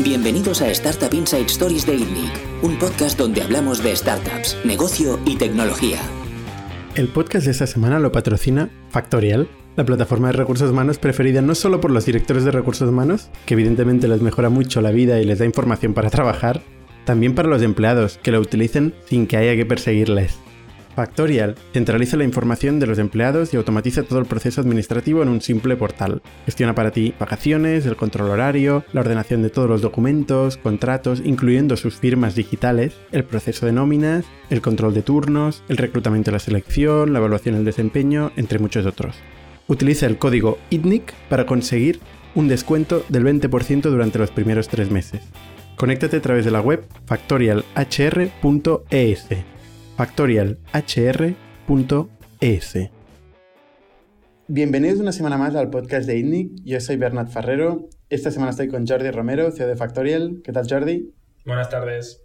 Bienvenidos a Startup Inside Stories de ITNIC, un podcast donde hablamos de startups, negocio y tecnología. El podcast de esta semana lo patrocina Factorial, la plataforma de recursos humanos preferida no solo por los directores de recursos humanos, que evidentemente les mejora mucho la vida y les da información para trabajar, también para los empleados, que lo utilicen sin que haya que perseguirles. Factorial centraliza la información de los empleados y automatiza todo el proceso administrativo en un simple portal. Gestiona para ti vacaciones, el control horario, la ordenación de todos los documentos, contratos, incluyendo sus firmas digitales, el proceso de nóminas, el control de turnos, el reclutamiento y la selección, la evaluación del desempeño, entre muchos otros. Utiliza el código ITNIC para conseguir un descuento del 20% durante los primeros tres meses. Conéctate a través de la web factorialhr.es factorialhr.es. Bienvenidos una semana más al podcast de ITNIC. Yo soy Bernat Ferrero. Esta semana estoy con Jordi Romero, CEO de Factorial. ¿Qué tal, Jordi? Buenas tardes.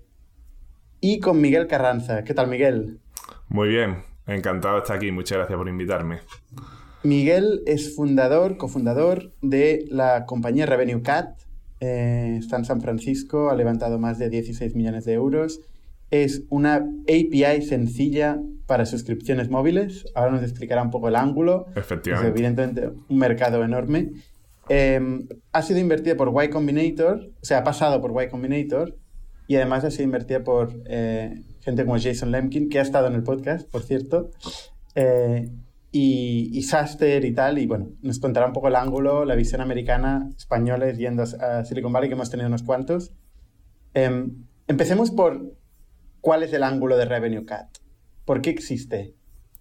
Y con Miguel Carranza. ¿Qué tal, Miguel? Muy bien, encantado de estar aquí. Muchas gracias por invitarme. Miguel es fundador, cofundador de la compañía Revenue Cat. Eh, está en San Francisco, ha levantado más de 16 millones de euros es una API sencilla para suscripciones móviles. Ahora nos explicará un poco el ángulo. Efectivamente. Es evidentemente un mercado enorme. Em, ha sido invertida por Y Combinator, o sea, ha pasado por Y Combinator y además ha sido invertida por eh, gente como Jason Lemkin, que ha estado en el podcast, por cierto, eh, y, y, Saster y tal. Y bueno, nos contará un poco el ángulo, la visión americana, españoles yendo a Silicon Valley, que hemos tenido unos cuantos. Em, empecemos por ¿cuál es el ángulo de Revenue Cat? ¿Por qué existe?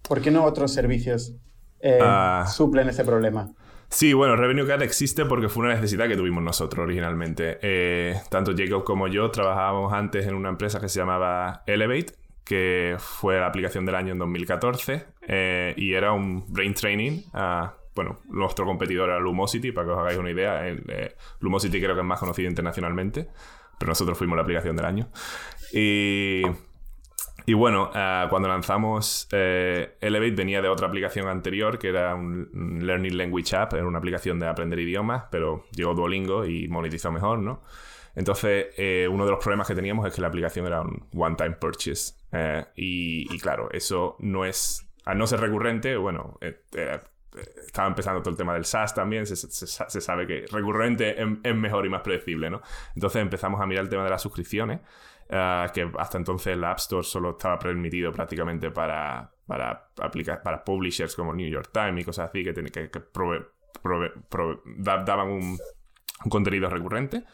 ¿Por qué no otros servicios eh, ah. suplen ese problema? Sí, bueno, Revenue Cat existe porque fue una necesidad que tuvimos nosotros originalmente. Eh, tanto Jacob como yo trabajábamos antes en una empresa que se llamaba Elevate, que fue la aplicación del año en 2014, eh, y era un brain training. bueno, nuestro competidor era Lumosity, para que os hagáis una idea. Lumosity creo que es más conocido internacionalmente, pero nosotros fuimos la aplicación del año. Y, y bueno, eh, cuando lanzamos eh, Elevate venía de otra aplicación anterior que era un Learning Language App, era una aplicación de aprender idiomas, pero llegó Duolingo y monetizó mejor, ¿no? Entonces, eh, uno de los problemas que teníamos es que la aplicación era un one-time purchase. Y, y, claro, eso no es, al no ser recurrente, bueno, estaba empezando todo el tema del SaaS también, se, sabe que recurrente es, mejor y más predecible, ¿no? Entonces empezamos a mirar el tema de las suscripciones eh, que hasta entonces la App Store solo estaba permitido prácticamente para, para, aplicar, para publishers como New York Times y cosas así que, que, que daban un, contenido recurrente.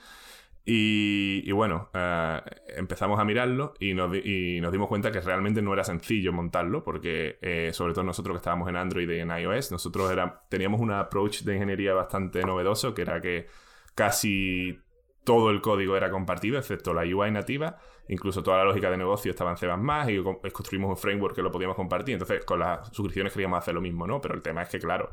Y, bueno, eh, empezamos a mirarlo y nos, y nos, dimos cuenta que realmente no era sencillo montarlo, porque eh, sobre todo nosotros que estábamos en Android y en iOS, nosotros era, teníamos un approach de ingeniería bastante novedoso, que era que casi todo el código era compartido, excepto la UI nativa. Incluso toda la lógica de negocio estaba en C++ y construimos un framework que lo podíamos compartir. Entonces, con las suscripciones queríamos hacer lo mismo, ¿no? Pero el tema es que, claro,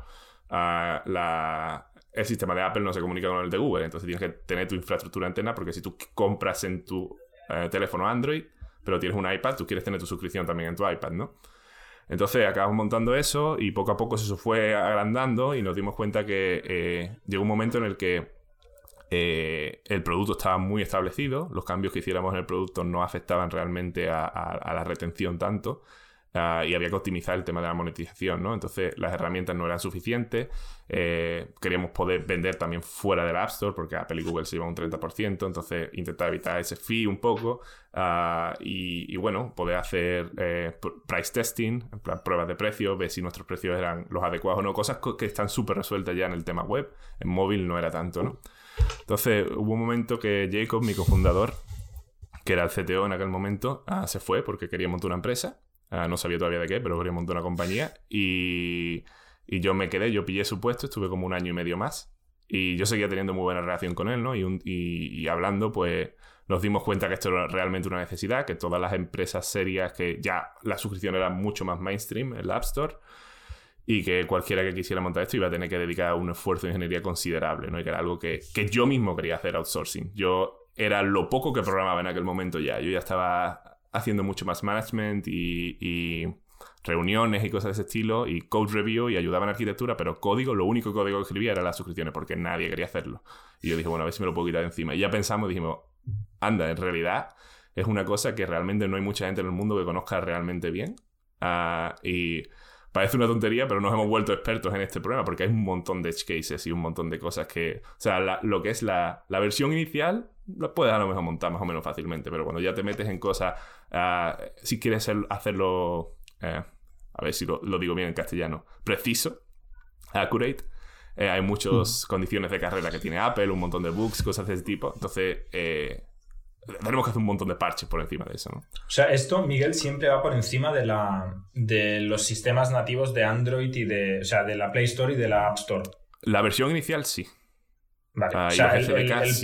ah, el sistema de Apple no se comunica con el de Google. Entonces, tienes que tener tu infraestructura antena porque si tú compras en tu eh, teléfono Android, pero tienes un iPad, tú quieres tener tu suscripción también en tu iPad, ¿no? Entonces acabamos montando eso y poco a poco eso fue agrandando y nos dimos cuenta que eh, llegó un momento en el que eh, el producto estaba muy establecido, los cambios que hiciéramos en el producto no afectaban realmente a, la retención tanto. Ah, y había que optimizar el tema de la monetización, ¿no? Entonces las herramientas no eran suficientes. Eh, queríamos poder vender también fuera del App Store porque Apple y Google se iban un 30%, entonces intentar evitar ese fee un poco ah, y, bueno, poder hacer eh, price testing, en plan pruebas de precio, ver si nuestros precios eran los adecuados o no, cosas que están súper resueltas ya en el tema web. En móvil no era tanto, ¿no? Entonces hubo un momento que Jacob, mi cofundador, que era el CTO en aquel momento, ah, se fue porque quería montar una empresa. Ah, no sabía todavía de qué, pero quería montar una compañía. Y, yo me quedé, yo pillé su puesto, estuve como un año y medio más. Y yo seguía teniendo muy buena relación con él, ¿no? Y, hablando, pues nos dimos cuenta que esto era realmente una necesidad, que todas las empresas serias, que ya la suscripción era mucho más mainstream en la App Store, y que cualquiera que quisiera montar esto iba a tener que dedicar un esfuerzo de ingeniería considerable, ¿no? Y que era algo que, que yo mismo quería hacer outsourcing. Yo era lo poco que programaba en aquel momento ya. Yo ya estaba haciendo mucho más management y, reuniones y cosas de ese estilo, y code review, y ayudaba en arquitectura, pero código, lo único código que escribía era las suscripciones, porque nadie quería hacerlo. Y yo dije, bueno, a ver si me lo puedo quitar encima. Y ya pensamos, dijimos, anda, en realidad es una cosa que realmente no hay mucha gente en el mundo que conozca realmente bien. Ah, y parece una tontería, pero nos hemos vuelto expertos en este problema porque hay un montón de edge cases y un montón de cosas que. O sea, lo que es la, versión inicial, lo puedes a lo mejor montar más o menos fácilmente, pero cuando ya te metes en cosas. Ah, si quieres hacerlo. Eh, a ver si lo, digo bien en castellano. Preciso, accurate. Eh, hay muchas mm. condiciones de carrera que tiene Apple, un montón de bugs, cosas de ese tipo. Entonces, eh, tenemos que hacer un montón de parches por encima de eso, ¿no? O sea, esto, Miguel, siempre va por encima de, la, de los sistemas nativos de Android y de, o sea, de la Play Store y de la App Store. La versión inicial sí. Vale. Ah, o sea, el,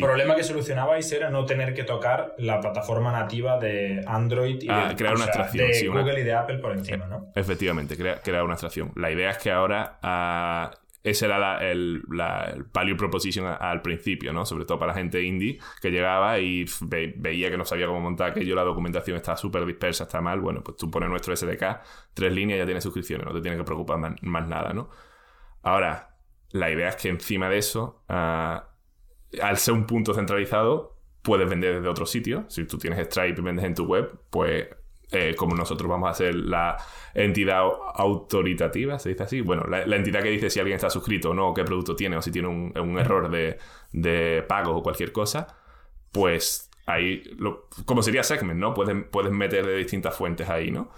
problema que solucionabais era no tener que tocar la plataforma nativa de Android y ah, de, crear una abstracción, de Google y de Apple por encima, ¿no? Efectivamente, crear, una abstracción. La idea es que ahora ah, ese era el, value proposition al principio, ¿no? Sobre todo para la gente indie que llegaba y veía que no sabía cómo montar aquello, la documentación está súper dispersa, está mal. Bueno, pues tú pones nuestro SDK, tres líneas, ya tienes suscripciones, no te tienes que preocupar más, nada, ¿no? Ahora, la idea es que encima de eso, ah, al ser un punto centralizado, puedes vender desde otro sitio. Si tú tienes Stripe y vendes en tu web, pues eh, como nosotros vamos a ser la entidad autoritativa, se dice así. Bueno, la, entidad que dice si alguien está suscrito o no, qué producto tiene, o si tiene un, error de, de pago o cualquier cosa, pues ahí, como sería Segment, ¿no? Puedes, puedes meter de distintas fuentes ahí, ¿no?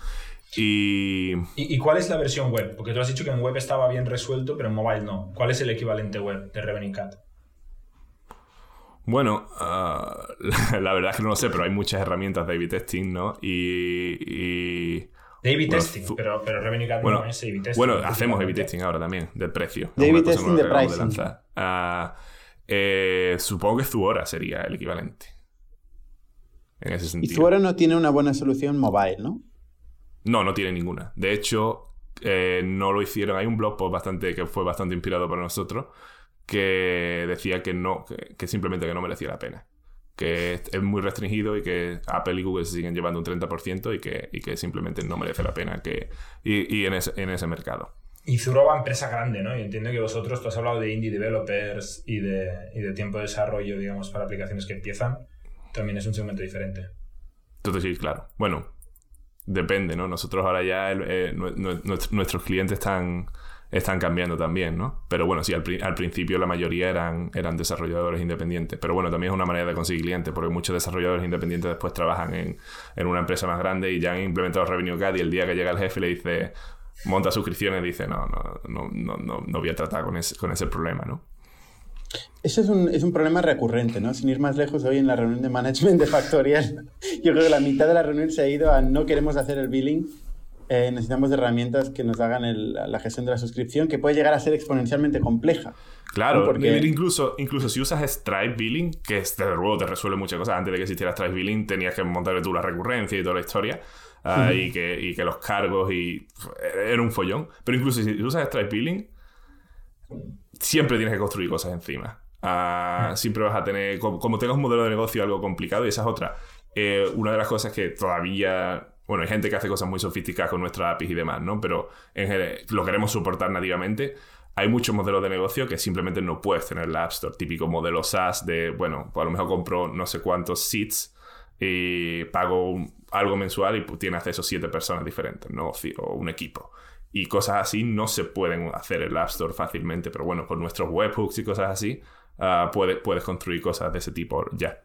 Y... y... cuál es la versión web? Porque tú has dicho que en web estaba bien resuelto, pero en mobile no. ¿Cuál es el equivalente web de Revenue Cat? Bueno, ah, la, verdad es que no lo sé, pero hay muchas herramientas de A-B testing, ¿no? Y. de A-B testing, pero, pero Revenue bueno, no es A-B testing. Bueno, hacemos A-B testing ahora también, del precio. A-B testing de pricing. Ah, eh, supongo que Zuora sería el equivalente. En ese sentido. Y Zuora no tiene una buena solución mobile, ¿no? No, no tiene ninguna. De hecho, eh, no lo hicieron. Hay un blog post bastante que fue bastante inspirado por nosotros que decía que no, que, simplemente que no merecía la pena. Que es muy restringido y que Apple y Google se siguen llevando un 30% y que, y que simplemente no merece la pena que, y, y en, ese, en ese mercado. Y Zuro va empresa grande, ¿no? Y entiendo que vosotros, tú has hablado de indie developers y de, y de tiempo de desarrollo, digamos, para aplicaciones que empiezan. También es un segmento diferente. Entonces sí, claro. Bueno, depende, ¿no? Nosotros ahora ya, eh, nuestros clientes están están cambiando también, ¿no? Pero bueno, sí, al, principio la mayoría eran, eran desarrolladores independientes. Pero bueno, también es una manera de conseguir clientes, porque muchos desarrolladores independientes después trabajan en, una empresa más grande y ya han implementado Revenue CAD y el día que llega el jefe le dice, monta suscripciones, dice, no, no, no, no, no, no voy a tratar con ese, con ese problema, ¿no? Ese es un, es un, problema recurrente, ¿no? Sin ir más lejos, hoy en la reunión de management de Factorial, yo creo que la mitad de la reunión se ha ido a no queremos hacer el billing eh, necesitamos herramientas que nos hagan la gestión de la suscripción, que puede llegar a ser exponencialmente compleja. Claro, porque incluso, incluso si usas Stripe Billing, que desde luego te resuelve muchas cosas. Antes de que existiera Stripe Billing, tenías que montar tú la recurrencia y toda la historia. Ah, y, que, y, que, los cargos y. Era un follón. Pero incluso si usas Stripe Billing, siempre tienes que construir cosas encima. Ah, siempre vas a tener. Como, tengas un modelo de negocio algo complicado, y esa es otra. Eh, una de las cosas que todavía bueno, hay gente que hace cosas muy sofisticadas con nuestra API y demás, ¿no? Pero en lo queremos soportar nativamente. Hay muchos modelos de negocio que simplemente no puedes tener la App Store. Típico modelo SaaS de, bueno, pues a lo mejor compro no sé cuántos seats y pago algo mensual y pues tiene acceso siete personas diferentes, ¿no? O un equipo. Y cosas así no se pueden hacer en la App Store fácilmente, pero bueno, con nuestros webhooks y cosas así, uh, puedes, puedes construir cosas de ese tipo ya.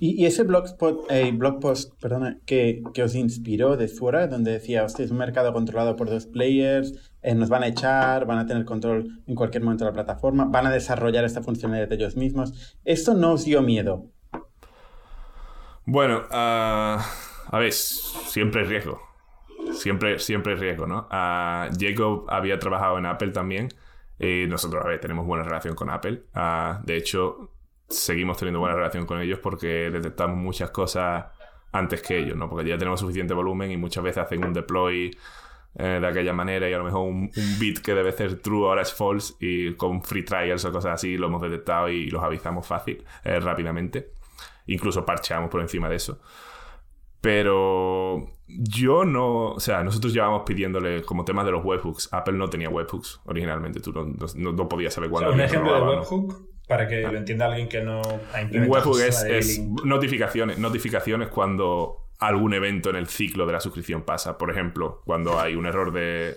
Y, ese blogspot, eh, blog post perdona, que, os inspiró de fuera, donde decía, hostia, es un mercado controlado por dos players, eh, nos van a echar, van a tener control en cualquier momento de la plataforma, van a desarrollar esta funcionalidad de ellos mismos. ¿Esto no os dio miedo? Bueno, ah, a ver, siempre es riesgo. Siempre, siempre es riesgo, ¿no? Uh, Jacob había trabajado en Apple también. Y nosotros, a ver, tenemos buena relación con Apple. Ah, de hecho, seguimos teniendo buena relación con ellos porque detectamos muchas cosas antes que ellos, ¿no? Porque ya tenemos suficiente volumen y muchas veces hacen un deploy eh, de aquella manera y a lo mejor un, bit que debe ser true ahora es false y con free trials o cosas así lo hemos detectado y los avisamos fácil, eh, rápidamente. Incluso parcheamos por encima de eso. Pero yo no, o sea, nosotros llevamos pidiéndole como temas de los webhooks. Apple no tenía webhooks originalmente, tú no, no, podías saber cuándo. un ejemplo de webhook para que lo entienda alguien que no ha implementado. Webhook es, notificaciones, notificaciones cuando algún evento en el ciclo de la suscripción pasa. Por ejemplo, cuando hay un error de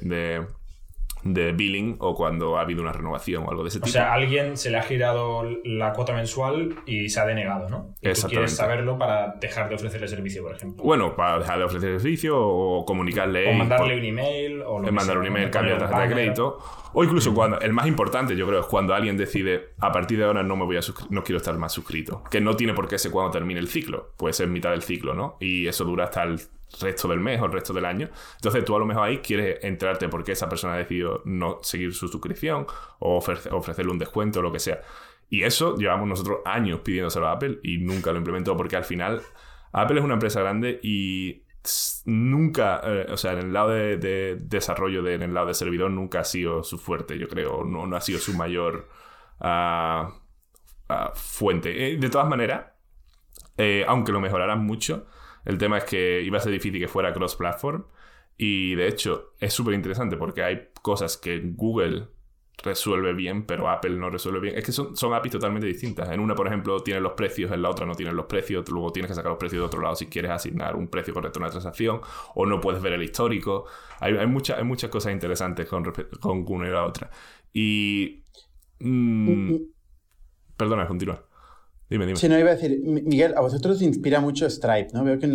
de billing o cuando ha habido una renovación o algo de ese tipo. O sea, alguien se le ha girado la cuota mensual y se ha denegado, ¿no? Y tú quieres saberlo para dejar de ofrecerle servicio, por ejemplo. Bueno, para dejar de ofrecer servicio o comunicarle. O mandarle un email. O lo mandar un email, cambiar tarjeta de crédito. O incluso cuando. El más importante, yo creo, es cuando alguien decide a partir de ahora no me voy a no quiero estar más suscrito. Que no tiene por qué ser cuando termine el ciclo. Puede ser mitad del ciclo, ¿no? Y eso dura hasta el resto del mes o el resto del año. Entonces tú a lo mejor ahí quieres enterarte por qué esa persona ha decidido no seguir su suscripción o ofrecerle un descuento o lo que sea. Y eso llevamos nosotros años pidiéndoselo a Apple y nunca lo implementó porque al final Apple es una empresa grande y nunca, eh, o sea, en el lado de, desarrollo, de, en el lado de servidor, nunca ha sido su fuerte, yo creo, no, no ha sido su mayor ah, ah, fuente. Eh, de todas maneras, eh, aunque lo mejoraran mucho, el tema es que iba a ser difícil que fuera cross-platform. Y de hecho, es súper interesante porque hay cosas que Google resuelve bien, pero Apple no resuelve bien. Es que son, son APIs totalmente distintas. En una, por ejemplo, tiene los precios, en la otra no tiene los precios. Luego tienes que sacar los precios de otro lado si quieres asignar un precio correcto a una transacción. O no puedes ver el histórico. Hay, hay, muchas cosas interesantes con, con una y la otra. Y... Mm, mm, mm. perdona, continúa. Dime, dime. Si no, iba a decir, Miguel, a vosotros os inspira mucho Stripe, ¿no? Veo que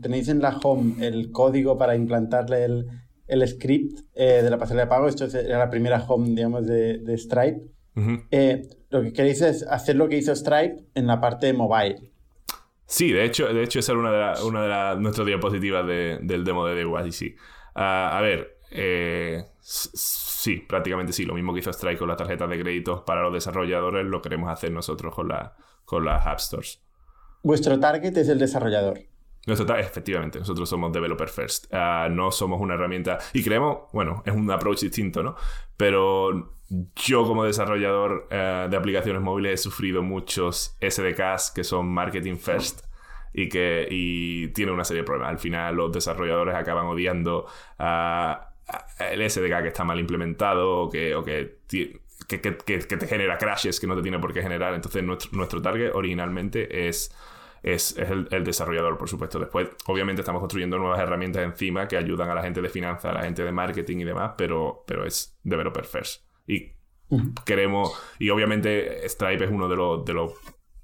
tenéis en la home el código para implantarle el, script eh, de la pasarela de pago. Esto era la primera home, digamos, de, Stripe. Eh, lo que queréis es hacer lo que hizo Stripe en la parte mobile. Sí, de hecho, de hecho esa era una de, una de nuestras diapositivas del demo de The sí. Uh, a ver, eh, sí, prácticamente sí. Lo mismo que hizo Stripe con las tarjetas de crédito para los desarrolladores, lo queremos hacer nosotros con la, con las App Stores. Vuestro target es el desarrollador. Nuestro efectivamente, nosotros somos developer first. Ah, no somos una herramienta. Y creemos, bueno, es un approach distinto, ¿no? Pero yo, como desarrollador eh, de aplicaciones móviles, he sufrido muchos SDKs que son marketing first y que y tiene una serie de problemas. Al final, los desarrolladores acaban odiando a el SDK que está mal implementado o que, o que que, te genera crashes que no te tiene por qué generar. Entonces, nuestro, nuestro target originalmente es, es, el, desarrollador, por supuesto. Después, obviamente, estamos construyendo nuevas herramientas encima que ayudan a la gente de finanzas, a la gente de marketing y demás, pero, pero es developer first. Y queremos, y obviamente Stripe es uno de los, de los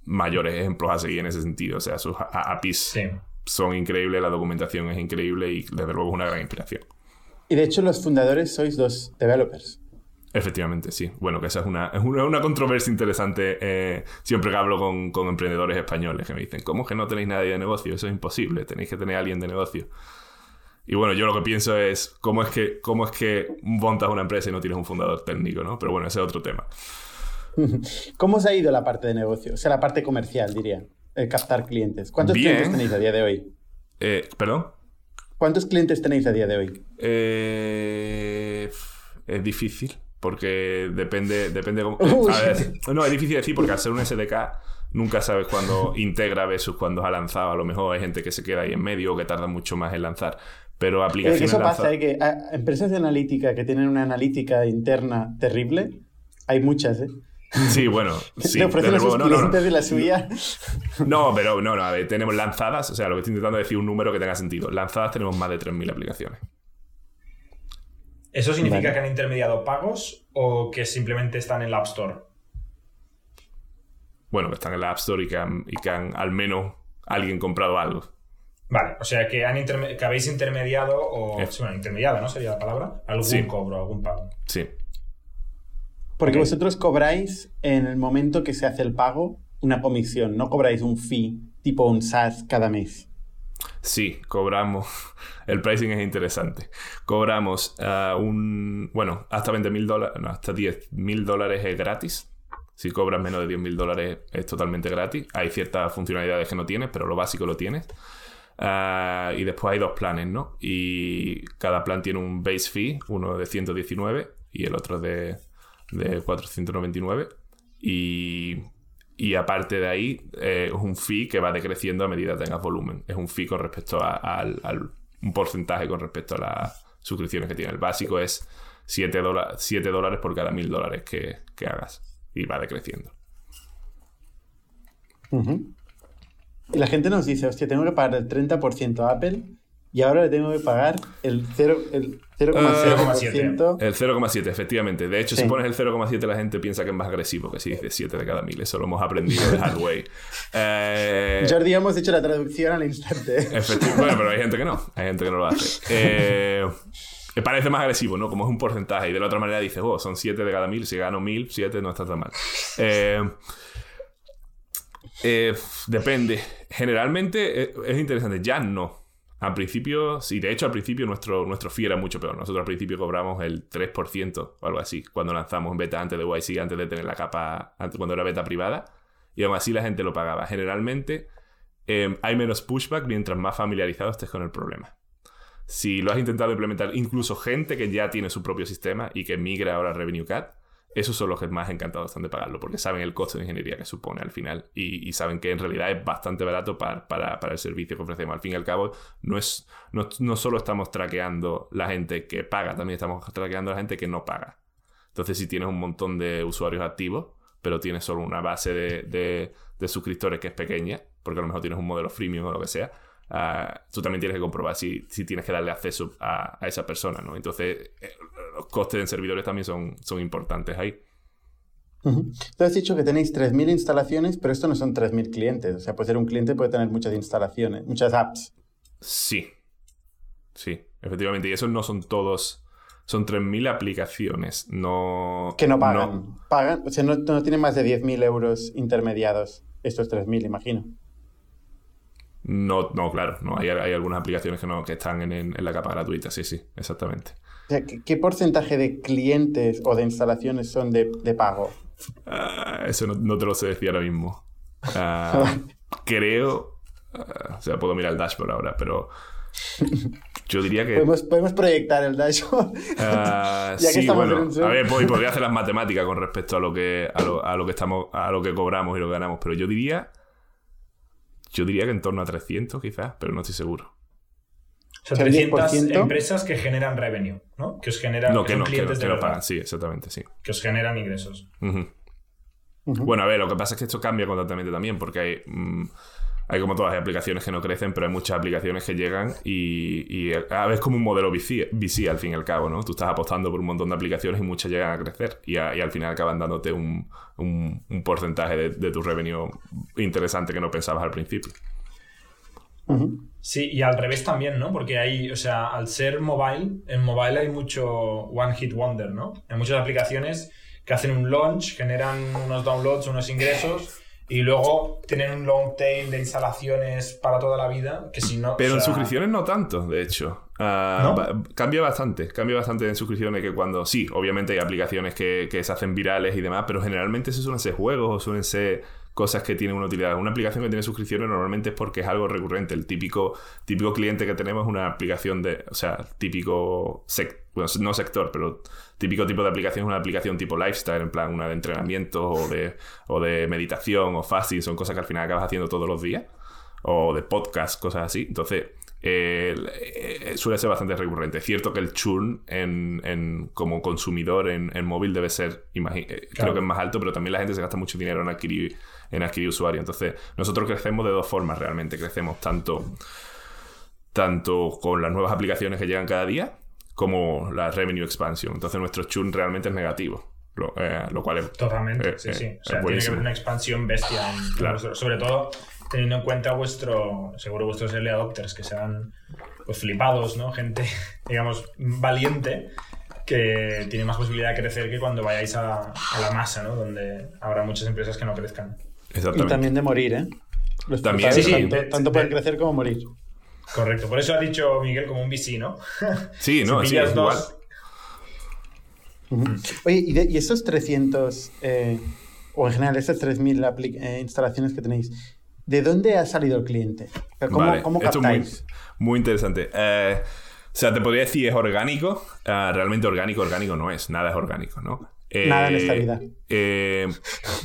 mayores ejemplos a seguir en ese sentido. O sea, sus APIs son increíbles, la documentación es increíble y desde luego es una gran inspiración. Y de hecho los fundadores sois dos developers. Efectivamente, sí. Bueno, que esa es una, es una, controversia interesante eh, siempre que hablo con, emprendedores españoles que me dicen, ¿cómo que no tenéis nadie de negocio? Eso es imposible, tenéis que tener a alguien de negocio. Y bueno, yo lo que pienso es, ¿cómo es que, cómo es que montas una empresa y no tienes un fundador técnico? ¿no? Pero bueno, ese es otro tema. ¿Cómo se ha ido la parte de negocio? O sea, la parte comercial, diría. El captar clientes. ¿Cuántos clientes tenéis a día de hoy? Eh, ¿Perdón? ¿Cuántos clientes tenéis a día de hoy? Eh, es difícil porque depende, depende cómo... A ver, no, es difícil decir porque al ser un SDK nunca sabes cuándo integra versus cuándo ha lanzado. A lo mejor hay gente que se queda ahí en medio o que tarda mucho más en lanzar. Pero eh, aplicaciones... Eso pasa, ¿eh? que empresas de analítica que tienen una analítica interna terrible, hay muchas, ¿eh? Sí, bueno, sí. no, no, de la suya. No, pero no, no, a ver, tenemos lanzadas, o sea, lo que estoy intentando decir un número que tenga sentido. Lanzadas tenemos más de 3.000 aplicaciones. ¿Eso significa que han intermediado pagos o que simplemente están en la App Store? Bueno, que están en la App Store y que han, y que han al menos alguien comprado algo. Vale, o sea que, han que habéis intermediado o... Bueno, intermediado, ¿no? Sería la palabra. Algún cobro, algún pago. Sí. Porque vosotros cobráis en el momento que se hace el pago una comisión, no cobráis un fee tipo un SaaS cada mes. Sí, cobramos. El pricing es interesante. Cobramos uh, un. Bueno, hasta 20 mil dólares. No, hasta 10 mil dólares es gratis. Si cobras menos de 10 mil dólares es totalmente gratis. Hay ciertas funcionalidades que no tienes, pero lo básico lo tienes. Uh, y después hay dos planes, ¿no? Y cada plan tiene un base fee, uno de 119 y el otro de, de 499. Y y aparte de ahí, eh, es un fee que va decreciendo a medida que tengas volumen. Es un fee con respecto a, al, un porcentaje con respecto a las suscripciones que tiene. El básico es 7, dólares por cada 1000 dólares que, hagas. Y va decreciendo. Y la gente nos dice, hostia, tengo que pagar el 30% a Apple y ahora le tengo que pagar el 0,7%. El 0,7, el 0,7, efectivamente. De hecho, si pones el 0,7 la gente piensa que es más agresivo que si dice 7 de cada 1000. Eso lo hemos aprendido de Hardway. Eh... Jordi, hemos hecho la traducción al instante. Bueno, pero hay gente que no. Hay gente que no lo hace. Eh... parece más agresivo, ¿no? Como es un porcentaje. Y de la otra manera dices, oh, son 7 de cada 1000. Si gano 1000, 7 no está tan mal. Eh... Eh, depende. Generalmente eh, es interesante. Ya no. Al principio, sí, de hecho al principio nuestro, nuestro fee era mucho peor. Nosotros al principio cobramos el 3% o algo así, cuando lanzamos en beta antes de YC, antes de tener la capa, cuando era beta privada. Y aún así la gente lo pagaba. Generalmente em, hay menos pushback mientras más familiarizado estés con el problema. Si lo has intentado implementar, incluso gente que ya tiene su propio sistema y que migra ahora a Revenue Cat, esos son los que más encantados están de pagarlo, porque saben el coste de ingeniería que supone al final y, saben que en realidad es bastante barato para, para, el servicio que ofrecemos. Al fin y al cabo, no, es, no, no, solo estamos traqueando la gente que paga, también estamos traqueando a la gente que no paga. Entonces, si tienes un montón de usuarios activos, pero tienes solo una base de, de suscriptores que es pequeña, porque a lo mejor tienes un modelo freemium o lo que sea, Ah, tú también tienes que comprobar si, tienes que darle acceso a, esa persona, ¿no? Entonces, eh, los costes en servidores también son, son importantes ahí. Tú has dicho que tenéis 3.000 instalaciones, pero esto no son 3.000 clientes. O sea, puede ser un cliente, puede tener muchas instalaciones, muchas apps. Sí. Sí, efectivamente. Y esos no son todos. Son 3.000 aplicaciones. No. Que no pagan. Pagan. O sea, no, no tienen más de 10.000 euros intermediados. Estos 3.000, imagino. No, no, claro, no. Hay, algunas aplicaciones que no, que están en, la capa gratuita, sí, sí, exactamente. ¿Qué, porcentaje de clientes o de instalaciones son de, pago? Ah, eso no, te lo sé decir ahora mismo. Ah, creo. Ah, o sea, puedo mirar el dashboard ahora, pero. Yo diría que. Podemos, proyectar el dashboard. ya que sí, bueno, a ver, podría hacer las matemáticas con respecto a lo que, a lo, a lo que estamos, a lo que cobramos y lo que ganamos, pero yo diría yo diría que en torno a 300 quizás, pero no estoy seguro. O sea, 300 empresas que generan revenue, ¿no? Que os generan no, que, no, clientes que, pagan, sí, exactamente, sí. Que os generan ingresos. Bueno, a ver, lo que pasa es que esto cambia constantemente también, porque hay... Mm, hay como todas las aplicaciones que no crecen, pero hay muchas aplicaciones que llegan y, a veces como un modelo VC, al fin y al cabo, ¿no? Tú estás apostando por un montón de aplicaciones y muchas llegan a crecer y, al final acaban dándote un, porcentaje de, tu revenue interesante que no pensabas al principio. Sí, y al revés también, ¿no? Porque hay, o sea, al ser mobile, en mobile hay mucho one hit wonder, ¿no? Hay muchas aplicaciones que hacen un launch, generan unos downloads, unos ingresos y luego tienen un long tail de instalaciones para toda la vida, que si no... Pero en suscripciones no tanto, de hecho. Ah, cambia bastante, cambia bastante en suscripciones que cuando... Sí, obviamente hay aplicaciones que, que se hacen virales y demás, pero generalmente eso suelen ser juegos o suelen ser cosas que tienen una utilidad. Una aplicación que tiene suscripciones normalmente es porque es algo recurrente. El típico, típico cliente que tenemos es una aplicación de... O sea, típico... bueno, no sector, pero típico tipo de aplicación es una aplicación tipo lifestyle, en plan una de entrenamiento o de, o de meditación o fasting, son cosas que al final acabas haciendo todos los días, o de podcast, cosas así. Entonces, eh, suele ser bastante recurrente. Es cierto que el churn en, como consumidor en, móvil debe ser, eh, creo que es más alto, pero también la gente se gasta mucho dinero en adquirir, en adquirir usuarios. Entonces, nosotros crecemos de dos formas realmente. Crecemos tanto, tanto con las nuevas aplicaciones que llegan cada día, como la revenue expansion. Entonces nuestro churn realmente es negativo. Lo, eh, cual es. Totalmente, eh, sí, sí. Eh, o sea, tiene que haber una expansión bestia. sobre todo teniendo en cuenta vuestro. Seguro vuestros early adopters que sean pues, flipados, ¿no? Gente, digamos, valiente que tiene más posibilidad de crecer que cuando vayáis a, la masa, ¿no? Donde habrá muchas empresas que no crezcan. Y también de morir, ¿eh? también, sí, tanto, tanto pueden crecer como morir. Correcto, por eso ha dicho Miguel como un VC, ¿no? Sí, no, sí, es igual. Oye, ¿y, esos 300, eh, o en general esas 3.000 eh, instalaciones que tenéis, ¿de dónde ha salido el cliente? ¿Cómo, captáis? muy, interesante. Eh, o sea, te podría decir es orgánico. realmente orgánico, orgánico no es. Nada es orgánico, ¿no? Nada en esta vida.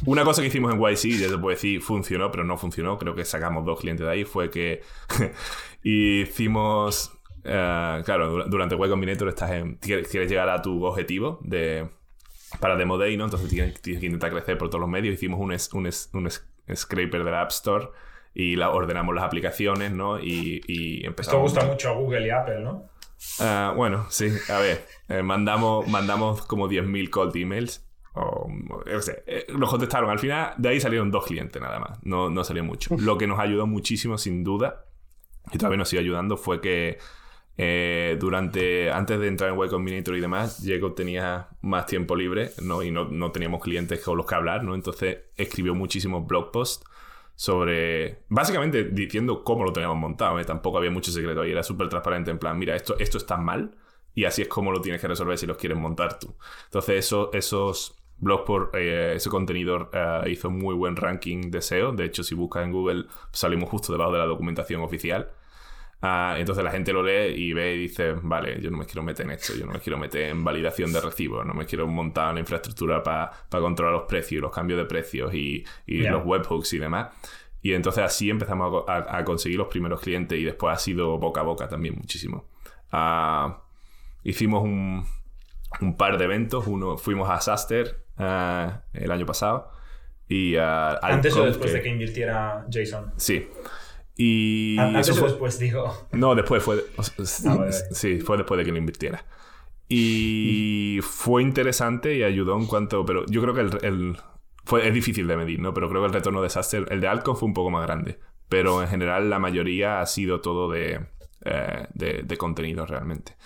una cosa que hicimos en YC, ya te puedo decir, funcionó, pero no funcionó. Creo que sacamos dos clientes de ahí. Fue que hicimos. claro, durante Y Combinator estás en, quieres llegar a tu objetivo de para Demo Day, ¿no? Entonces tienes, que intentar crecer por todos los medios. Hicimos un, un, un, scraper de la App Store y la, ordenamos las aplicaciones, ¿no? Y, y empezamos... Esto gusta mucho a Google y Apple, ¿no? Ah, bueno, sí. A ver, eh, mandamos, mandamos como 10.000 cold emails. O, no sé, eh, nos contestaron. Al final, de ahí salieron dos clientes nada más. No, no salió mucho. Lo que nos ayudó muchísimo, sin duda, y todavía nos sigue ayudando, fue que eh, durante, antes de entrar en Y Combinator y demás, Jacob tenía más tiempo libre ¿no? y no, no, teníamos clientes con los que hablar, ¿no? Entonces escribió muchísimos blog posts sobre, básicamente diciendo cómo lo teníamos montado, ¿eh? tampoco había mucho secreto ahí, era súper transparente en plan, mira, esto, esto está mal y así es como lo tienes que resolver si los quieres montar tú. Entonces eso, esos blog por eh, ese contenido hizo muy buen ranking de SEO, de hecho si buscas en Google salimos justo debajo de la documentación oficial. Ah, entonces la gente lo lee y ve y dice, vale, yo no me quiero meter en esto, yo no me quiero meter en validación de recibos, no me quiero montar una infraestructura para controlar los precios, los cambios de precios y, los webhooks y demás. Y entonces así empezamos a, conseguir los primeros clientes y después ha sido boca a boca también muchísimo. Ah, hicimos un, par de eventos, uno fuimos a Saster ah, el año pasado y Antes o después de que invirtiera Jason. Sí. Y Antes o después, digo. No, después fue. Ah, sí, fue después de que lo invirtiera. Y fue interesante y ayudó en cuanto. Pero yo creo que el, fue, es difícil de medir, ¿no? Pero creo que el retorno de Saster, el de Alcon fue un poco más grande. Pero en general la mayoría ha sido todo de, eh, de, contenido realmente.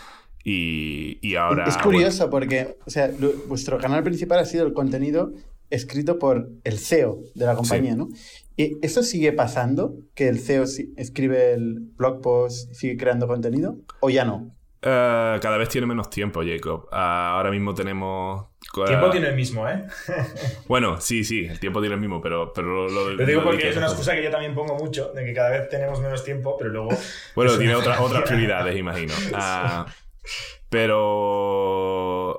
Y, y, ahora. Es curioso porque, o sea, vuestro canal principal ha sido el contenido escrito por el CEO de la compañía, ¿no? ¿Y eso sigue pasando? ¿Que el CEO escribe el blog post y sigue creando contenido? ¿O ya no? Eh, cada vez tiene menos tiempo, Jacob. Ah, ahora mismo tenemos. El tiempo tiene el mismo, ¿eh? bueno, sí, sí, el tiempo tiene el mismo, pero, pero lo, Te digo porque es una excusa que yo también pongo mucho, de que cada vez tenemos menos tiempo, pero luego. Bueno, tiene otras prioridades, imagino. Ah, pero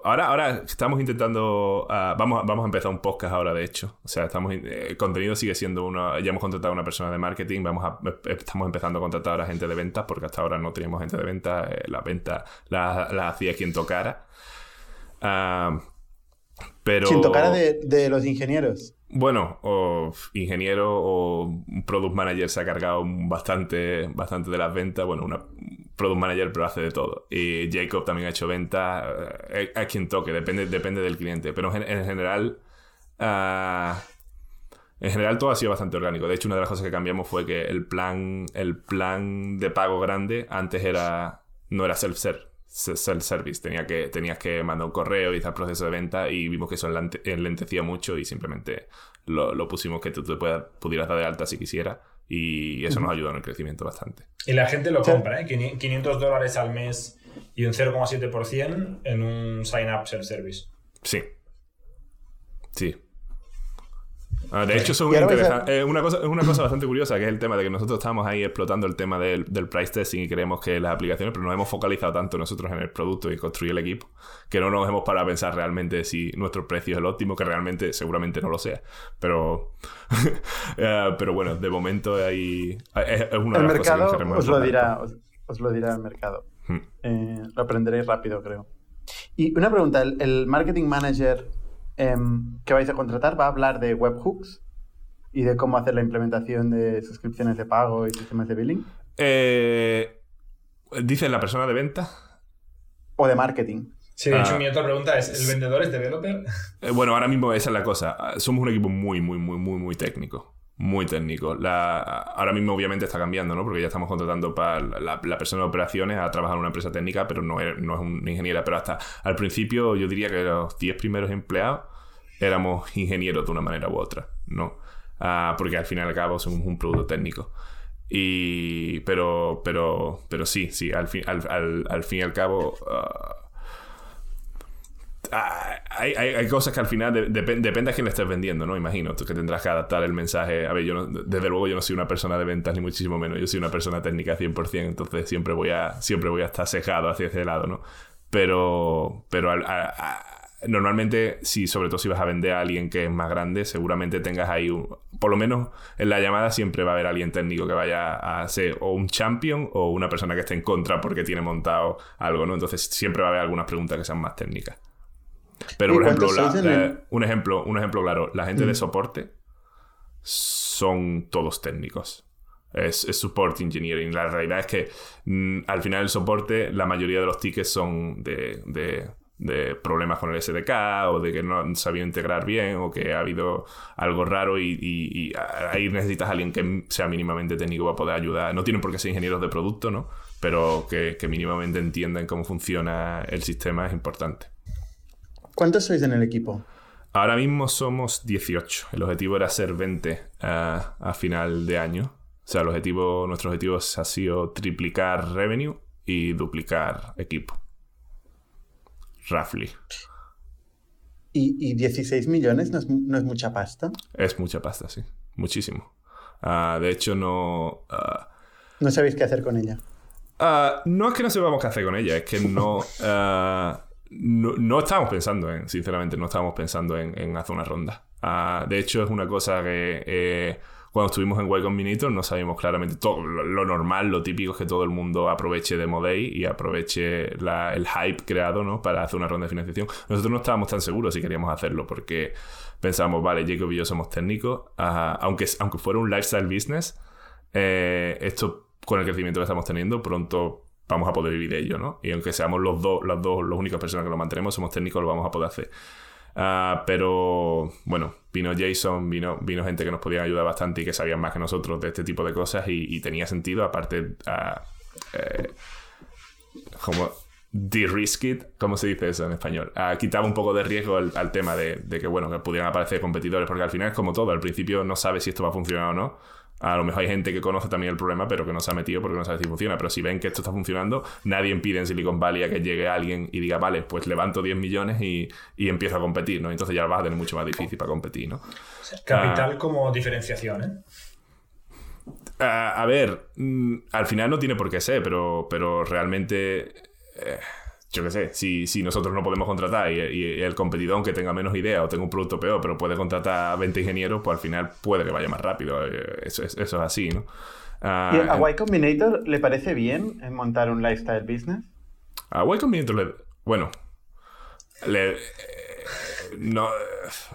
ahora, ahora estamos intentando. Ah, vamos, vamos a empezar un podcast ahora, de hecho. O sea, estamos el eh, contenido sigue siendo uno. Ya hemos contratado a una persona de marketing. Vamos a, estamos empezando a contratar a gente de ventas, porque hasta ahora no teníamos gente de ventas. Eh, la venta la, la, hacía quien tocara. Uh, pero... Quien tocara de, de los ingenieros. Bueno, o ingeniero o product manager se ha cargado bastante, bastante de las ventas. Bueno, una product manager pero hace de todo. Y Jacob también ha hecho ventas. Eh, a quien toque, depende, depende del cliente. Pero en, general, ah, en general todo ha sido bastante orgánico. De hecho, una de las cosas que cambiamos fue que el plan, el plan de pago grande antes era no era self-serve self-service. Tenía que, tenías que mandar un correo y hacer proceso de venta y vimos que eso enlentecía mucho y simplemente lo, pusimos que tú te pudieras dar de alta si quisiera y eso nos ayudó en el crecimiento bastante. Y la gente lo compra, ¿eh? 500 dólares al mes y un 0,7% en un sign-up self-service. Sí. Sí. Ah, de hecho, es una, cosa, es una cosa bastante curiosa, que es el tema de que nosotros estamos ahí explotando el tema del, price testing y creemos que las aplicaciones, pero nos hemos focalizado tanto nosotros en el producto y construir el equipo, que no nos hemos parado a pensar realmente si nuestro precio es el óptimo, que realmente seguramente no lo sea. Pero, eh, pero bueno, de momento hay, es, una de las cosas que os lo dirá, os, lo dirá el mercado. Hmm. Eh, lo aprenderéis rápido, creo. Y una pregunta, el marketing manager Em, que vais a contratar va a hablar de webhooks y de cómo hacer la implementación de suscripciones de pago y sistemas de billing. Eh, ¿Dice la persona de venta? O de marketing. Sí, de hecho, ah. mi otra pregunta es: ¿el vendedor es developer? Eh, bueno, ahora mismo esa es la cosa. Somos un equipo muy, muy, muy, muy, muy técnico muy técnico. La, ahora mismo obviamente está cambiando, ¿no? Porque ya estamos contratando para la, persona de operaciones a trabajar en una empresa técnica, pero no es, no es una ingeniera. Pero hasta al principio yo diría que los 10 primeros empleados éramos ingenieros de una manera u otra, ¿no? Ah, porque al fin y al cabo somos un producto técnico. Y, pero, pero, pero sí, sí, al fin, al, al, fin y al cabo... Ah, Ah, hay, hay, cosas que al final depende a quién le estés vendiendo, ¿no? Imagino que tendrás que adaptar el mensaje. A ver, yo desde luego yo no soy una persona de ventas ni muchísimo menos. Yo soy una persona técnica 100%, entonces siempre voy a, siempre voy a estar sesgado hacia ese lado, ¿no? Pero, pero normalmente, si sobre todo si vas a vender a alguien que es más grande, seguramente tengas ahí, un, por lo menos en la llamada siempre va a haber alguien técnico que vaya a ser o un champion o una persona que esté en contra porque tiene montado algo, ¿no? Entonces siempre va a haber algunas preguntas que sean más técnicas. Pero, por ejemplo, un ejemplo, un ejemplo claro, la gente de mm. soporte son todos técnicos. Es, support engineering. La realidad es que mm, al final el soporte, la mayoría de los tickets son de de problemas con el SDK o de que no han sabido integrar bien o que ha habido algo raro y, ahí necesitas a alguien que sea mínimamente técnico para poder ayudar. No tienen por qué ser ingenieros de producto, ¿no? Pero que, mínimamente entiendan cómo funciona el sistema es importante. ¿Cuántos sois en el equipo? Ahora mismo somos 18. El objetivo era ser 20 eh, a final de año. O sea, el objetivo, nuestro objetivo ha sido triplicar revenue y duplicar equipo roughly. ¿Y, 16 millones no es, mucha pasta? Es mucha pasta, sí. Muchísimo. Ah, de hecho, no... Ah, no sabéis qué hacer con ella. Ah, no es que no sepamos qué hacer con ella, es que no, no, no, estábamos pensando en, sinceramente, no estábamos pensando en, hacer una ronda. de hecho, es una cosa que eh, cuando estuvimos en Y Combinator no sabíamos claramente todo lo, normal, lo típico es que todo el mundo aproveche de Day y aproveche el hype creado ¿no? para hacer una ronda de financiación. Nosotros no estábamos tan seguros si queríamos hacerlo porque pensábamos, vale, Jacob y yo somos técnicos, aunque, aunque fuera un lifestyle business, eh, esto con el crecimiento que estamos teniendo pronto vamos a poder vivir de ello, ¿no? Y aunque seamos los dos, las dos, las únicas personas que lo mantenemos, somos técnicos, lo vamos a poder hacer. Ah, pero bueno, vino Jason, vino, vino gente que nos podía ayudar bastante y que sabían más que nosotros de este tipo de cosas y, tenía sentido, aparte, uh, eh, como de-risk it, ¿cómo se dice eso en español? Uh, quitaba un poco de riesgo al, tema de, de, que, bueno, que pudieran aparecer competidores, porque al final es como todo, al principio no sabes si esto va a funcionar o no, a lo mejor hay gente que conoce también el problema, pero que no se ha metido porque no sabe si funciona. Pero si ven que esto está funcionando, nadie impide en Silicon Valley a que llegue alguien y diga, vale, pues levanto 10 millones y, y empiezo a competir, ¿no? Entonces ya vas a tener mucho más difícil para competir, ¿no? Capital ah. como diferenciación, ¿eh? Ah, a ver, mm, al final no tiene por qué ser, pero, pero realmente. Eh, yo qué sé, si, si, nosotros no podemos contratar y, el competidor, aunque tenga menos idea o tenga un producto peor, pero puede contratar a 20 ingenieros, pues al final puede que vaya más rápido. Eh, eso es, eso es así, ¿no? ¿Y a Y Combinator le parece bien montar un lifestyle business? A Y Combinator le. Bueno. Le. Eh, no.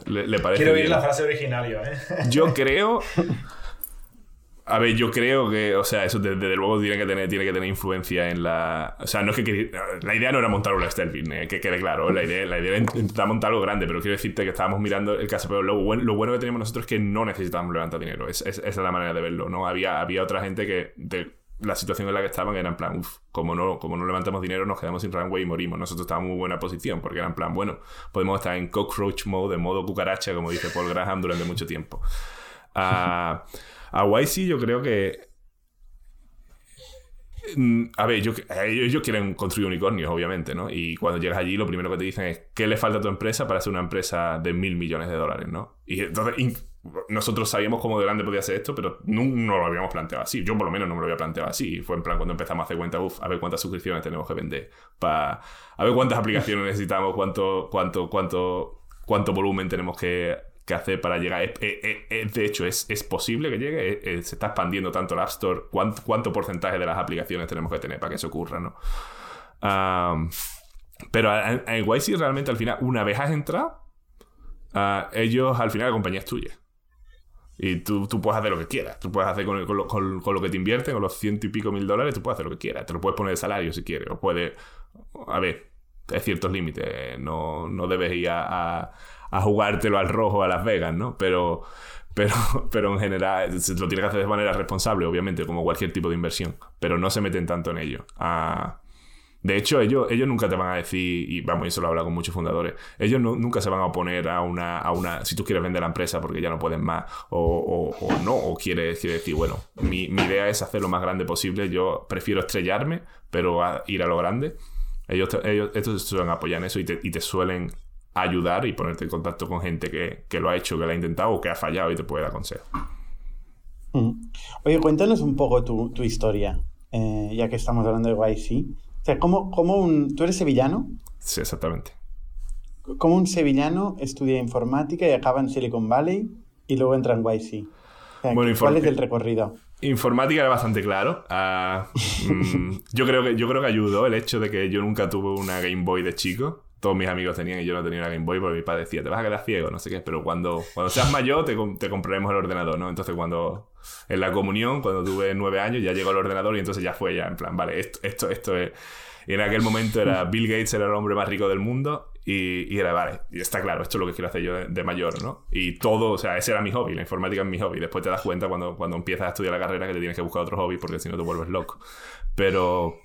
Le, parece. Quiero oír la frase original yo, ¿eh? Yo creo. A ver, yo creo que, o sea, eso desde, luego tiene que, tener, tiene que tener influencia en la. O sea, no es que. La idea no era montar un lifestyle fitness, que quede claro. La idea, la idea era intentar montar algo grande, pero quiero decirte que estábamos mirando el caso. Pero lo bueno, lo bueno que teníamos nosotros es que no necesitábamos levantar dinero. Es, esa es la manera de verlo, ¿no? Había, había otra gente que. De, la situación en la que estaban era en plan, uff, como no, como no levantamos dinero, nos quedamos sin runway y morimos. Nosotros estábamos en muy buena posición, porque era en plan, bueno, podemos estar en cockroach mode, en modo cucaracha, como dice Paul Graham, durante mucho tiempo. A YC yo creo que Mm, a ver, ellos, quieren construir unicornios, obviamente, ¿no? Y cuando llegas allí, lo primero que te dicen es, ¿qué le falta a tu empresa para ser una empresa de mil millones de dólares, ¿no? Y entonces, nosotros sabíamos cómo de grande podía ser esto, pero no, lo habíamos planteado así. Yo, por lo menos, no me lo había planteado así. Fue en plan cuando empezamos a hacer cuenta, uff, a ver cuántas suscripciones tenemos que vender, para a ver cuántas aplicaciones necesitamos, cuánto, cuánto, cuánto, cuánto volumen tenemos que que hacer para llegar. de hecho, es, posible que llegue. se está expandiendo tanto el App Store. ¿Cuánto, porcentaje de las aplicaciones tenemos que tener para que eso ocurra? ¿no? pero en, YC realmente al final, una vez has entrado, ellos al final la compañía es tuya. Y tú, puedes hacer lo que quieras. Tú puedes hacer con, lo, que te invierten, con los ciento y pico mil dólares, tú puedes hacer lo que quieras. Te lo puedes poner de salario si quieres. O puedes. A ver, hay ciertos límites. No, no debes ir a jugártelo al rojo a Las Vegas, ¿no? Pero, pero, pero en general lo tiene que hacer de manera responsable, obviamente, como cualquier tipo de inversión, pero no se meten tanto en ello. Ah, de hecho, ellos, ellos nunca te van a decir, y vamos, eso lo he hablado con muchos fundadores, ellos nunca se van a oponer a una, a una, si tú quieres vender la empresa porque ya no pueden más, o, no, o quieres, decir, bueno, mi, idea es hacer lo más grande posible, yo prefiero estrellarme, pero ir a lo grande. Ellos, ellos estos suelen apoyar en eso y te suelen ayudar y ponerte en contacto con gente que, lo ha hecho, que lo ha intentado o que ha fallado y te puede dar consejos. Mm. Oye, cuéntanos un poco tu, historia, eh, ya que estamos hablando de YC. O sea, ¿cómo, un... ¿tú eres sevillano? Sí, exactamente. como un sevillano estudia informática y acaba en Silicon Valley y luego entra en YC. bueno, ¿Cuál es el recorrido? Informática era bastante claro. Ah, mm, yo, creo que, yo creo que ayudó el hecho de que yo nunca tuve una Game Boy de chico. Todos mis amigos tenían y yo no tenía una Game Boy porque mi padre decía, te vas a quedar ciego, no sé qué. Pero cuando, cuando seas mayor te, te compraremos el ordenador, ¿no? Entonces cuando, en la comunión, cuando tuve nueve años, ya llegó el ordenador y entonces ya fue ya en plan, vale, esto, esto, esto es... Y en aquel momento era Bill Gates, era el hombre más rico del mundo y, era, vale, y está claro, esto es lo que quiero hacer yo de, mayor, ¿no? Y todo, o sea, ese era mi hobby, la informática es mi hobby. Después te das cuenta cuando, cuando empiezas a estudiar la carrera que te tienes que buscar otro hobby porque si no te vuelves loco. Pero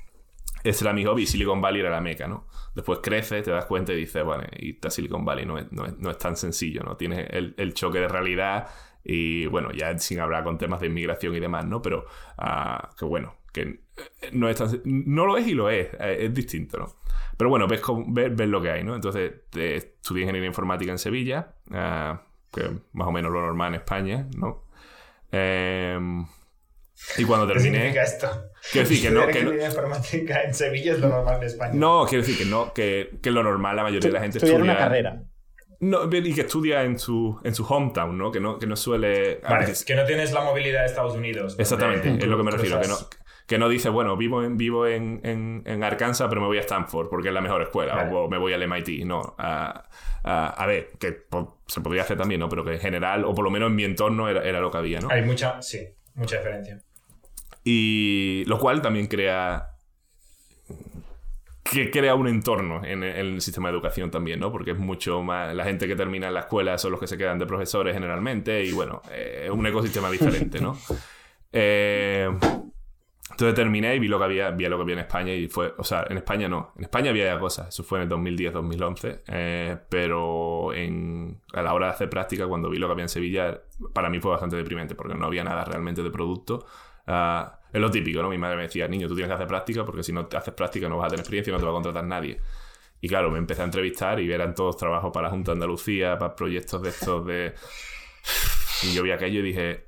ese era mi hobby, Silicon Valley era la meca, ¿no? Después creces, te das cuenta y dices, bueno, y Silicon Valley no es, no es, no es tan sencillo, ¿no? Tienes el, el, choque de realidad y, bueno, ya sin hablar con temas de inmigración y demás, ¿no? Pero, uh, que bueno, que no es tan... No lo es y lo es, es distinto, ¿no? Pero bueno, ves, ves, lo que hay, ¿no? Entonces, estudié ingeniería informática en Sevilla, uh, que más o menos lo normal en España, ¿no? Eh, y cuando terminé. ¿Qué significa esto? Quiero decir que no. Que ingeniería informática en Sevilla es lo normal en España. No, quiero decir que no, que, que lo normal la mayoría de la gente estudia. una carrera. No, y que estudia en su, en su hometown, ¿no? Que no, que no suele. Vale, que no tienes la movilidad de Estados Unidos. Exactamente, es lo que me refiero. Que no, que no dice, bueno, vivo en, vivo en, en, Arkansas, pero me voy a Stanford porque es la mejor escuela, o me voy al MIT. No, a, ver, que se podría hacer también, ¿no? Pero que en general, o por lo menos en mi entorno, era, era lo que había, ¿no? Hay mucha, sí, mucha diferencia. Y lo cual también crea que crea un entorno en el, sistema de educación también, ¿no? Porque es mucho más... La gente que termina en la escuela son los que se quedan de profesores generalmente y bueno, es un ecosistema diferente, ¿no? Eh, entonces terminé y vi lo que había, vi lo que había en España y fue, o sea, en España no, en España había ya cosas, eso fue en el 2010-2011, eh, pero en, a la hora de hacer práctica, cuando vi lo que había en Sevilla, para mí fue bastante deprimente porque no había nada realmente de producto. Uh, es lo típico, ¿no? Mi madre me decía, niño, tú tienes que hacer práctica porque si no te haces práctica no vas a tener experiencia y no te va a contratar nadie. Y claro, me empecé a entrevistar y eran todos trabajos para la Junta de Andalucía, para proyectos de estos de... Y yo vi aquello y dije,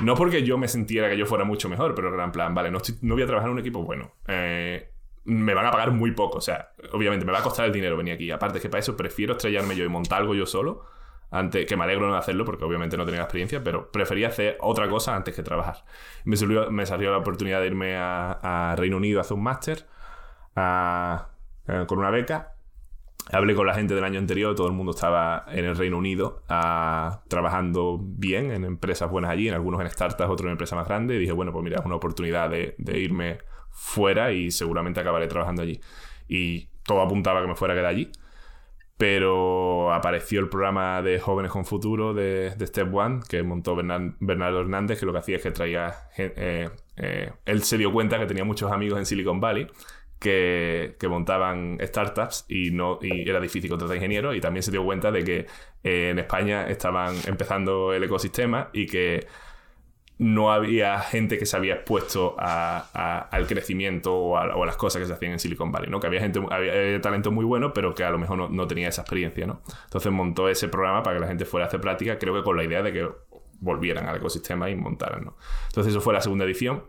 no porque yo me sintiera que yo fuera mucho mejor, pero era en plan, vale, no, no voy a trabajar en un equipo bueno. Eh, me van a pagar muy poco, o sea, obviamente me va a costar el dinero venir aquí. Aparte que para eso prefiero estrellarme yo y montar algo yo solo, antes, que me alegro no hacerlo porque obviamente no tenía experiencia, pero prefería hacer otra cosa antes que trabajar. Me salió, la oportunidad de irme a, Reino Unido a hacer un máster con una beca Hablé con la gente del año anterior, todo el mundo estaba en el Reino Unido trabajando bien en empresas buenas allí, en algunos en startups, otros en empresas más grandes. Y dije, bueno, pues mira, es una oportunidad de, irme fuera y seguramente acabaré trabajando allí. Y todo apuntaba que me fuera a quedar allí. Pero apareció el programa de Jóvenes con Futuro de, Step One, que montó Bernardo Hernández, que lo que hacía es que traía. Eh, eh, él se dio cuenta que tenía muchos amigos en Silicon Valley que, montaban startups y, no, y era difícil contratar ingenieros y también se dio cuenta de que eh, en España estaban empezando el ecosistema y que no había gente que se había expuesto al crecimiento o a, las cosas que se hacían en Silicon Valley, ¿no? Que había gente, había talento muy bueno, pero que a lo mejor no, tenía esa experiencia, ¿no? Entonces montó ese programa para que la gente fuera a hacer práctica, creo que con la idea de que volvieran al ecosistema y montaran, ¿no? Entonces eso fue la segunda edición.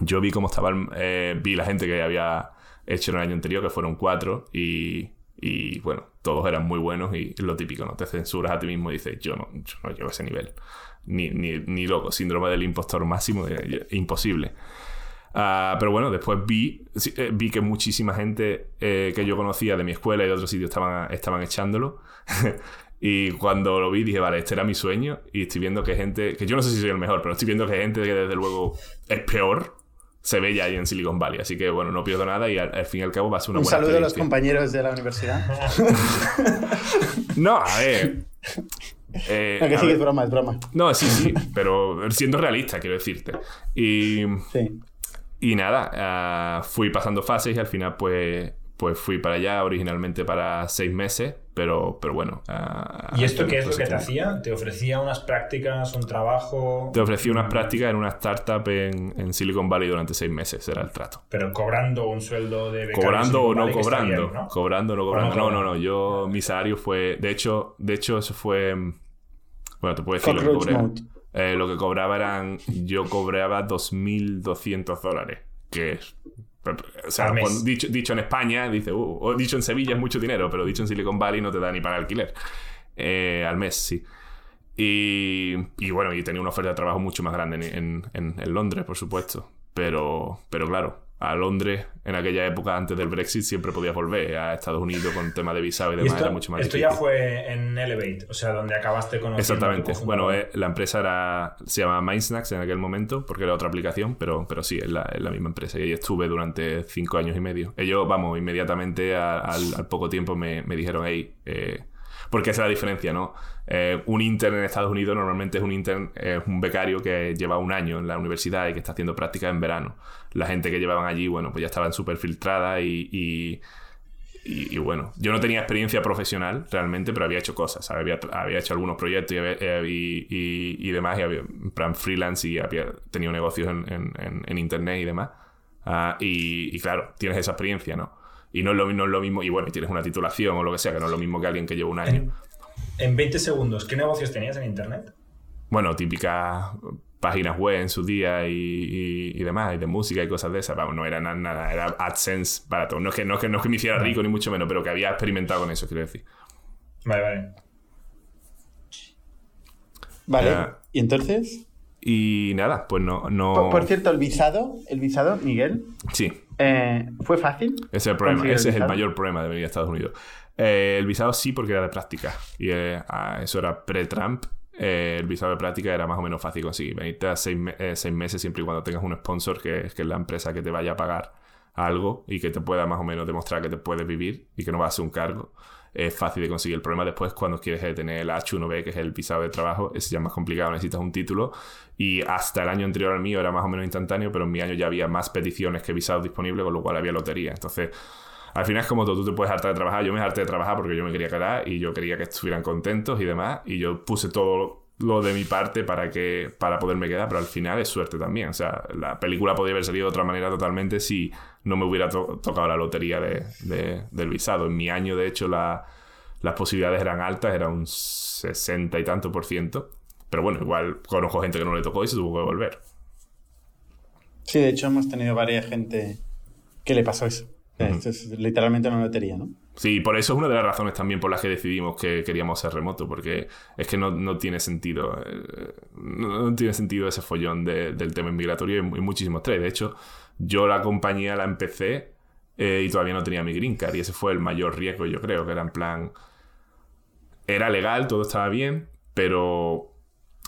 Yo vi cómo estaba, eh, vi la gente que había hecho en el año anterior, que fueron cuatro, y, y bueno, todos eran muy buenos y lo típico, ¿no? Te censuras a ti mismo y dices, yo no, yo no llego a ese nivel. Ni, ni, ni loco, síndrome del impostor máximo, imposible. Uh, pero bueno, después vi, eh, vi que muchísima gente eh, que yo conocía de mi escuela y de otros sitios estaban, estaban echándolo. y cuando lo vi dije, vale, este era mi sueño. Y estoy viendo que gente, que yo no sé si soy el mejor, pero estoy viendo que gente que desde luego es peor se ve ya ahí en Silicon Valley. Así que bueno, no pierdo nada y al, fin y al cabo va a ser una Un buena saludo a los compañeros de la universidad. no, a ver. Eh, no, que sí, es broma, es broma. No, sí, sí, pero siendo realista, quiero decirte. Y, sí. y nada, uh, fui pasando fases y al final pues pues fui para allá originalmente para seis meses, pero, pero bueno. ¿Y esto qué es lo que te hacía? ¿Te ofrecía unas prácticas, un trabajo? Te ofrecía unas prácticas en una startup en, en Silicon Valley durante seis meses, era el trato. Pero cobrando un sueldo de Cobrando o no cobrando. Cobrando o no cobrando. No, no, no. Yo, mi salario fue. De hecho, de hecho, eso fue. Bueno, te puedo decir lo que cobré. Eh, lo que cobraba eran. Yo cobraba 2.200 dólares, que es O sea, dicho, dicho, en España, dice, uh, o dicho en Sevilla es mucho dinero, pero dicho en Silicon Valley no te da ni para alquiler. Eh, al mes, sí. Y, y, bueno, y tenía una oferta de trabajo mucho más grande en, en, en Londres, por supuesto. Pero, pero claro, a Londres en aquella época antes del Brexit siempre podías volver a Estados Unidos con tema de visado y demás esto, era mucho más esto ya fue en Elevate o sea donde acabaste con exactamente. bueno eh, la empresa era se llama Mindsnacks en aquel momento porque era otra aplicación pero, pero sí es la, misma empresa. Y ahí estuve durante cinco años y medio. Ellos vamos inmediatamente al, poco tiempo me, me dijeron hey eh, porque esa es la diferencia, ¿no? Eh, un intern en Estados Unidos normalmente es un intern, es un becario que lleva un año en la universidad y que está haciendo prácticas en verano. La gente que llevaban allí, bueno, pues ya estaban súper filtradas y, y, bueno, yo no tenía experiencia profesional realmente, pero había hecho cosas, Había, había hecho algunos proyectos y, demás, y había, en plan freelance y había tenido negocios en, en, internet y demás. Ah, y, claro, tienes esa experiencia, ¿no? Y no es, lo, no es lo mismo, y bueno, tienes una titulación o lo que sea, que no es lo mismo que alguien que lleva un año. En, 20 segundos, ¿qué negocios tenías en Internet? Bueno, típicas páginas web en su día y, y, demás, y de música y cosas de esas. Vamos, no era nada, era AdSense para todo. No es, que, no, es que, no que me hiciera rico, ni mucho menos, pero que había experimentado con eso, quiero decir. Vale, vale. Vale, eh, ¿y entonces? Y nada, pues no... no... por, cierto, el visado, el visado, Miguel. Sí. Eh, ¿Fue fácil? Ese es el problema. Ese es el mayor problema de venir a Estados Unidos. Eh, el visado sí, porque era de práctica. Y eh, ah, eso era pre-Trump. El visado de práctica era más o menos fácil conseguir. Venirte a seis, meses siempre y cuando tengas un sponsor, que, que, es la empresa que te vaya a pagar algo y que te pueda más o menos demostrar que te puedes vivir y que no va a ser un cargo es fácil de conseguir. El problema después cuando quieres tener el H1B, que es el visado de trabajo, es ya más complicado, necesitas un título. Y hasta el año anterior al mío era más o menos instantáneo, pero en mi año ya había más peticiones que visados disponibles, con lo cual había lotería. Entonces, al final es como todo, tú te puedes hartar de trabajar. Yo me harté de trabajar porque yo me quería quedar y yo quería que estuvieran contentos y demás. Y yo puse todo lo de mi parte para que para poderme quedar, pero al final es suerte también. O sea, la película podría haber salido de otra manera totalmente si no me hubiera tocado la lotería de, del visado. En mi año, de hecho, la, las posibilidades eran altas, era un 60 y tanto por ciento. Pero bueno, igual conozco gente que no le tocó y se tuvo que volver. Sí, de hecho hemos tenido varias gente que le pasó eso. Esto es literalmente una lotería, ¿no? Sí, por eso es una de las razones también por las que decidimos que queríamos ser remoto, porque es que no, tiene sentido. Eh, no, tiene sentido ese follón del tema inmigratorio y, muchísimos tres. De hecho, yo la compañía la empecé eh, y todavía no tenía mi green card, y ese fue el mayor riesgo, yo creo, que era en plan. Era legal, todo estaba bien, pero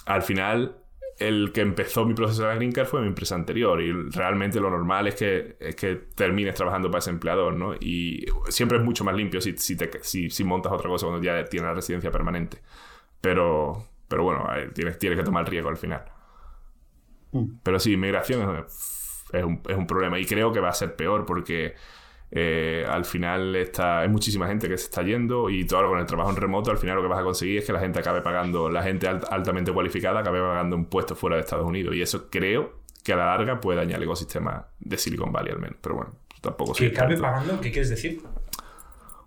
al final el que empezó mi proceso de green card fue mi empresa anterior y realmente lo normal es que, es que termines trabajando para ese empleador, ¿no? Y siempre es mucho más limpio si, si, te, si, si montas otra cosa cuando ya tienes la residencia permanente. Pero, pero bueno, tienes, tienes que tomar el riesgo al final. Mm. Pero sí, inmigración es, es, un, es un problema y creo que va a ser peor porque eh, al final está, hay muchísima gente que se está yendo y todo con el trabajo en remoto, al final lo que vas a conseguir es que la gente acabe pagando, la gente altamente cualificada acabe pagando un puesto fuera de Estados Unidos. Y eso creo que a la larga puede dañar el ecosistema de Silicon Valley al menos. Pero bueno, tampoco ¿Que acabe pagando? ¿Qué quieres decir?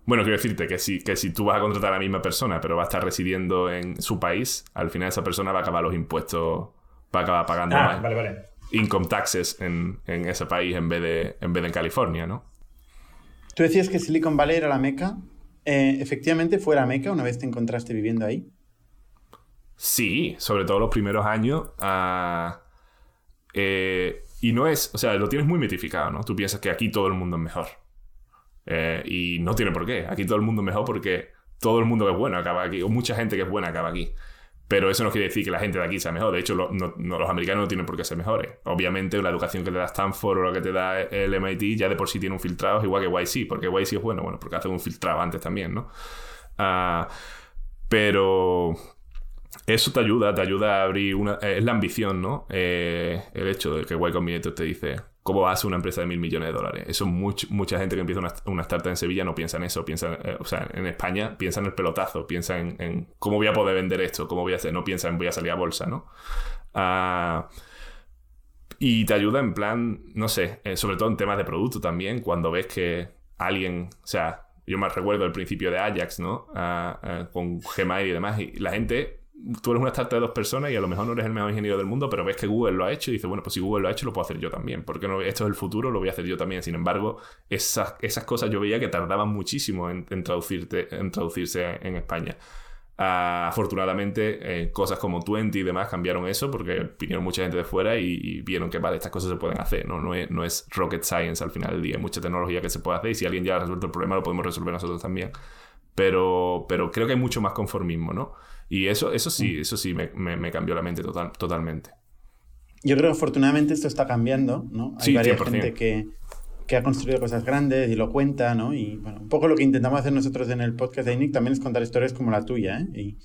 Bueno, quiero decirte que si, que si tú vas a contratar a la misma persona, pero va a estar residiendo en su país, al final esa persona va a acabar los impuestos, va a acabar pagando ah, más income taxes en, en, ese país en vez, de, en vez de en California, ¿no? Tú decías que Silicon Valley era la meca. Eh, ¿Efectivamente fue la meca una vez te encontraste viviendo ahí? Sí, sobre todo los primeros años. Ah, eh, y no es, o sea, lo tienes muy mitificado, ¿no? Tú piensas que aquí todo el mundo es mejor. Eh, y no tiene por qué. Aquí todo el mundo es mejor porque todo el mundo que es bueno acaba aquí, o mucha gente que es buena acaba aquí. Pero eso no quiere decir que la gente de aquí sea mejor. De hecho, los americanos no tienen por qué ser mejores. Obviamente, la educación que te da Stanford o la que te da el MIT ya de por sí tiene un filtrado, igual que YC. porque YC es bueno? Bueno, porque hace un filtrado antes también, ¿no? Ah, pero eso te ayuda, te ayuda a abrir una... Es la ambición, ¿no? Eh, el hecho de que Y Combinator te dice, ¿Cómo hace una empresa de mil millones de dólares? Eso mucha gente que empieza una, startup en Sevilla no piensa en eso. Piensa, eh, o sea, en España piensa en el pelotazo, piensa en, cómo voy a poder vender esto, cómo voy a hacer, no piensa en voy a salir a bolsa, ¿no? Ah, y te ayuda en plan, no sé, eh, sobre todo en temas de producto también, cuando ves que alguien, o sea, yo me recuerdo el principio de Ajax, ¿no? Ah, ah, con Gmail y demás, y la gente tú eres una startup de dos personas y a lo mejor no eres el mejor ingeniero del mundo, pero ves que Google lo ha hecho y dices, bueno, pues si Google lo ha hecho, lo puedo hacer yo también. Porque no, esto es el futuro, lo voy a hacer yo también. Sin embargo, esas, esas cosas yo veía que tardaban muchísimo en, traducirte, en traducirse en España. Ah, afortunadamente, eh, cosas como Twenty y demás cambiaron eso porque vinieron mucha gente de fuera y, vieron que, vale, estas cosas se pueden hacer. ¿no? No, es, no es rocket science al final del día. Hay mucha tecnología que se puede hacer y si alguien ya ha resuelto el problema, lo podemos resolver nosotros también. Pero, pero creo que hay mucho más conformismo, ¿no? Y eso, eso sí, mm. eso sí me, me, cambió la mente total, totalmente. Yo creo que afortunadamente esto está cambiando, ¿no? Hay varias gente que, que, ha construido cosas grandes y lo cuenta, ¿no? Y bueno, un poco lo que intentamos hacer nosotros en el podcast de INIC también es contar historias como la tuya, ¿eh? Y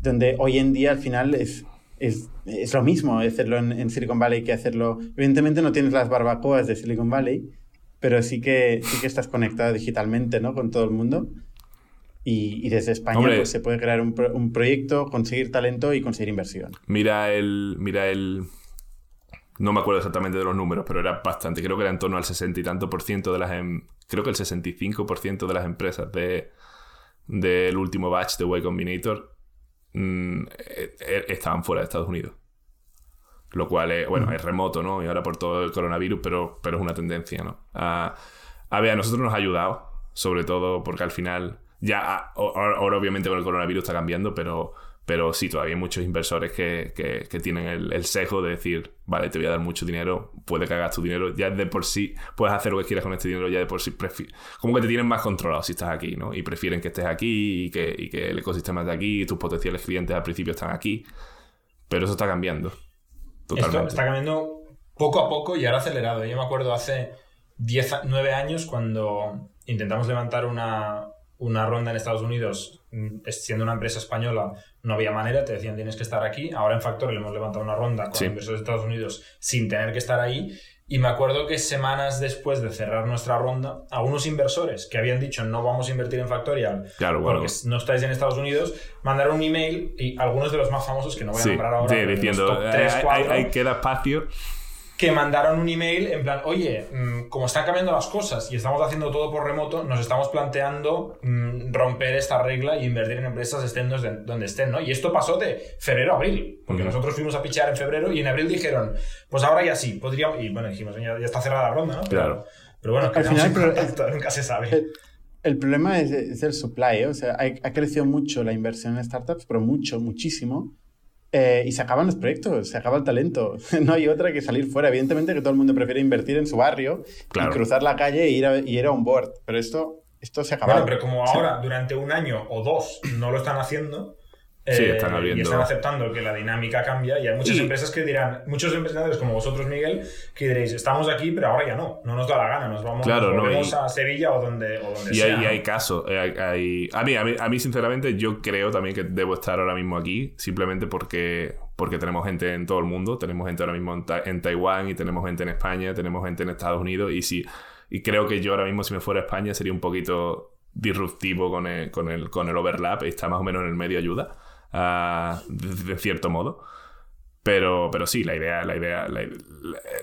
donde hoy en día al final es, es, es lo mismo hacerlo en, en, Silicon Valley que hacerlo... Evidentemente no tienes las barbacoas de Silicon Valley, pero sí que, sí que estás conectado digitalmente, ¿no? Con todo el mundo. Y, desde España pues, se puede crear un, un, proyecto, conseguir talento y conseguir inversión. Mira el, mira el... No me acuerdo exactamente de los números, pero era bastante. Creo que era en torno al 60 y tanto por ciento de las... Em, creo que el 65% de las empresas de del último batch de Y Combinator mm, e, e, estaban fuera de Estados Unidos. Lo cual es, bueno, es remoto, ¿no? Y ahora por todo el coronavirus, pero, pero es una tendencia, ¿no? a ver, a nosotros nos ha ayudado, sobre todo porque al final ya, ah, ahora obviamente con el coronavirus está cambiando, pero, pero sí, todavía hay muchos inversores que, que, tienen el, el, sesgo de decir, vale, te voy a dar mucho dinero, puede que hagas tu dinero, ya de por sí puedes hacer lo que quieras con este dinero, ya de por sí, como que te tienen más controlado si estás aquí, ¿no? Y prefieren que estés aquí y que, y que el ecosistema esté aquí y tus potenciales clientes al principio están aquí, pero eso está cambiando. Totalmente. Esto está cambiando poco a poco y ahora acelerado. Yo me acuerdo hace 10, 9 años cuando intentamos levantar una, una ronda en Estados Unidos, mm, siendo una empresa española, no había manera, te decían tienes que estar aquí. Ahora en Factor le hemos levantado una ronda con inversores de Estados Unidos sin tener que estar ahí. Y me acuerdo que semanas después de cerrar nuestra ronda, algunos inversores que habían dicho no vamos a invertir en Factorial porque no estáis en Estados Unidos, mandaron un email y algunos de los más famosos que no voy a nombrar ahora. Sí, diciendo, hay, queda espacio que mandaron un email en plan, oye, mm, como están cambiando las cosas y estamos haciendo todo por remoto, nos estamos planteando mm, romper esta regla y invertir en empresas estén donde estén, ¿no? Y esto pasó de febrero a abril, porque nosotros fuimos a pichar en febrero y en abril dijeron, pues ahora ya sí, podríamos, y bueno, dijimos, ya, está cerrada la ronda, ¿no? Claro. Pero, bueno, al final, pero, nunca se sabe. El, problema es, el supply, ¿eh? o sea, ha crecido mucho la inversión en startups, pero mucho, muchísimo. Eh, y se acaban los proyectos, se acaba el talento. no hay otra que salir fuera. Evidentemente que todo el mundo prefiere invertir en su barrio y cruzar la calle e ir a, y ir a un board. Pero esto, esto se acaba. Bueno, pero como ahora, durante un año o dos, no lo están haciendo, Sí, eh, están abriendo. Y están aceptando que la dinámica cambia. Y hay muchas empresas que dirán, muchos empresarios como vosotros, Miguel, que diréis, estamos aquí, pero ahora ya no. No nos da la gana. Nos vamos a Sevilla o donde, o donde y sea. Hay, y hay casos. Eh, hay, A, mí, a, mí, a mí, sinceramente, yo creo también que debo estar ahora mismo aquí, simplemente porque, porque tenemos gente en todo el mundo. Tenemos gente ahora mismo en, Taiwán y tenemos gente en España, tenemos gente en Estados Unidos. Y, si, y creo que yo ahora mismo, si me fuera a España, sería un poquito disruptivo con el, con el, con el overlap. Y está más o menos en el medio ayuda de, cierto modo. Pero, pero sí, la idea, la idea,